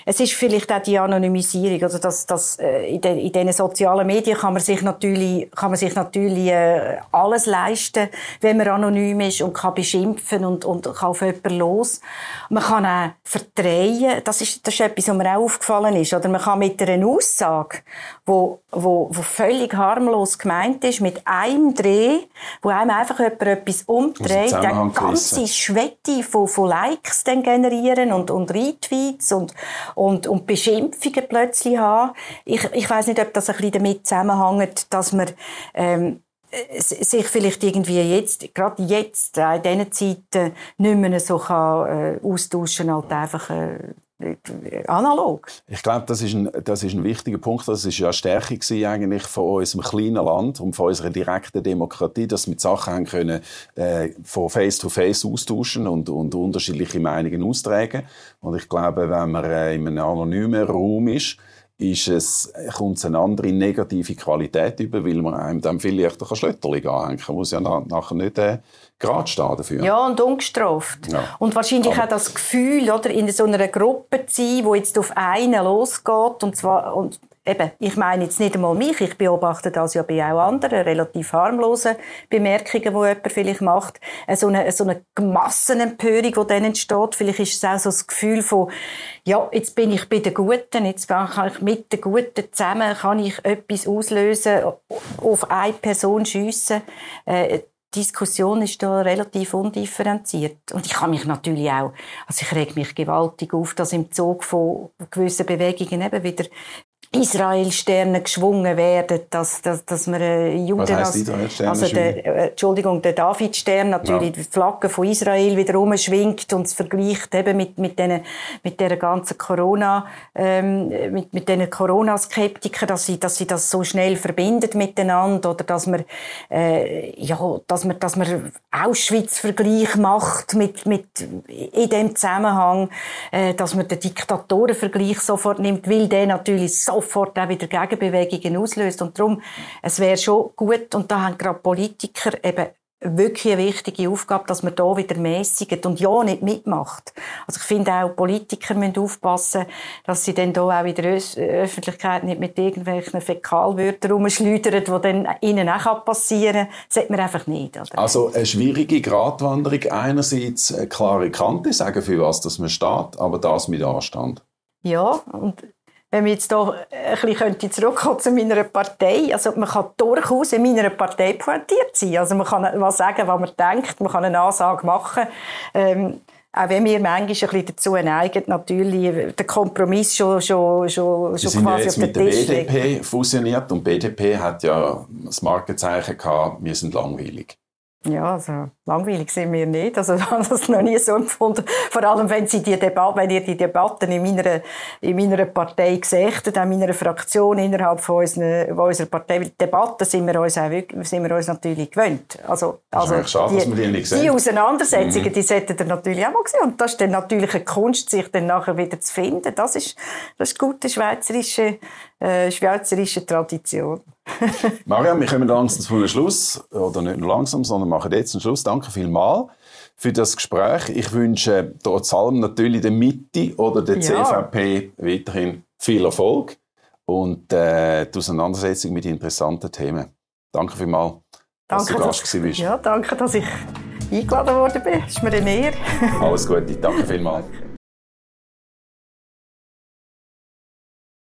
es ist vielleicht auch die Anonymisierung. Also das, das, äh, in, den, in diesen sozialen Medien kann man sich natürlich, kann man sich natürlich äh, alles leisten, wenn man anonym ist und kann beschimpfen und, und kann auf jemanden los. Man kann auch verdrehen. Das ist, das ist etwas, was mir auch aufgefallen ist. Oder man kann mit einer Aussage, wo, wo, wo völlig harmlos gemeint ist, mit einem Dreh, wo einem einfach jemand etwas umdreht, eine ganze Schwette von, von Likes dann generieren und, und Retweets und, und, und Beschimpfungen plötzlich haben. Ich, ich weiß nicht, ob das ein bisschen damit zusammenhängt, dass man ähm, sich vielleicht irgendwie jetzt, gerade jetzt, in diesen Zeiten, nicht mehr so kann, äh, austauschen halt einfach äh, analog. Ich glaube, das ist, ein, das ist ein wichtiger Punkt. Das ist ja eine Stärke eigentlich von unserem kleinen Land und von unserer direkten Demokratie, dass wir die Sachen haben können, äh, von Face to Face austauschen und, und unterschiedliche Meinungen austragen. Und ich glaube, wenn man äh, in einem anonymen Raum ist, ist es, kommt es eine andere negative Qualität über, weil man einem dann vielleicht ein Schlötterling anhängen kann. Man muss ja nachher nicht äh, gerade stehen dafür. Ja, und ungestraft. Ja. Und wahrscheinlich Aber auch das Gefühl, oder, in so einer Gruppe zu sein, wo jetzt auf einen losgeht, und zwar, und eben, ich meine jetzt nicht einmal mich, ich beobachte das ja bei auch anderen relativ harmlosen Bemerkungen, die jemand vielleicht macht. So eine, so eine Massenempörung, die dann entsteht. Vielleicht ist es auch so das Gefühl von, ja, jetzt bin ich bei den Guten, jetzt kann ich mit den Guten zusammen, kann ich etwas auslösen, auf eine Person schiessen. Äh, Diskussion ist da relativ undifferenziert. Und ich kann mich natürlich auch, also ich reg mich gewaltig auf, dass im Zug von gewissen Bewegungen eben wieder Israel-Sterne geschwungen werden, dass, dass, dass man äh, Juden Was heisst also der, äh, Entschuldigung, der David-Stern natürlich ja. die Flagge von Israel wieder rumschwingt und es vergleicht eben mit, mit diesen, mit dieser ganzen Corona, ähm, mit, mit diesen Corona-Skeptikern, dass sie, dass sie das so schnell verbindet miteinander oder dass man, äh, ja, dass man, dass man Auschwitz-Vergleich macht mit, mit, in dem Zusammenhang, äh, dass man den Diktatoren-Vergleich sofort nimmt, weil der natürlich so sofort auch wieder Gegenbewegungen auslöst. Und darum, es wäre schon gut, und da haben gerade Politiker eben wirklich eine wichtige Aufgabe, dass man da wieder mäßigt und ja nicht mitmacht. Also ich finde auch, Politiker müssen aufpassen, dass sie dann da auch in der Öffentlichkeit nicht mit irgendwelchen Fäkalwörtern rumschleudern, die dann ihnen auch passieren kann. Das sollte man einfach nicht. Oder? Also eine schwierige Gratwanderung. Einerseits eine klare Kante, sagen für was dass man steht, aber das mit Anstand. Ja, und wenn wir jetzt hier ein bisschen zurückkommen zu meiner Partei, also man kann durchaus in meiner Partei pointiert sein. Also man kann was sagen, was man denkt, man kann eine Ansage machen. Ähm, auch wenn wir manchmal ein bisschen dazu neigen, natürlich den Kompromiss schon, schon, schon, schon sind quasi ja jetzt auf den Tisch mit der BDP fusioniert und BDP hat ja das Markenzeichen gehabt, wir sind langweilig. Ja, also langweilig sind wir nicht. Also ich habe das noch nie so empfunden. Vor allem, wenn, Sie die Debatte, wenn ihr die Debatten in meiner, in meiner Partei gesägt in meiner Fraktion, innerhalb von unseren, unserer Partei, Debatten sind wir uns, auch, sind wir uns natürlich gewöhnt. Also, also schade, die, die, nicht die Auseinandersetzungen, mhm. die sollten ihr natürlich auch mal sehen. Und das ist dann natürlich eine Kunst, sich dann nachher wieder zu finden. Das ist, das ist gute schweizerische, äh, schweizerische Tradition. Mariam, wir kommen langsam zum Schluss. Oder nicht nur langsam, sondern machen jetzt einen Schluss. Danke vielmals für das Gespräch. Ich wünsche trotz allem natürlich der Mitte oder der ja. CVP weiterhin viel Erfolg und äh, die Auseinandersetzung mit interessanten Themen. Danke vielmals, dass danke, du Gast dass, bist. Ja, danke, dass ich eingeladen worden bin. Ist mir eine Ehre. Alles Gute, danke vielmals.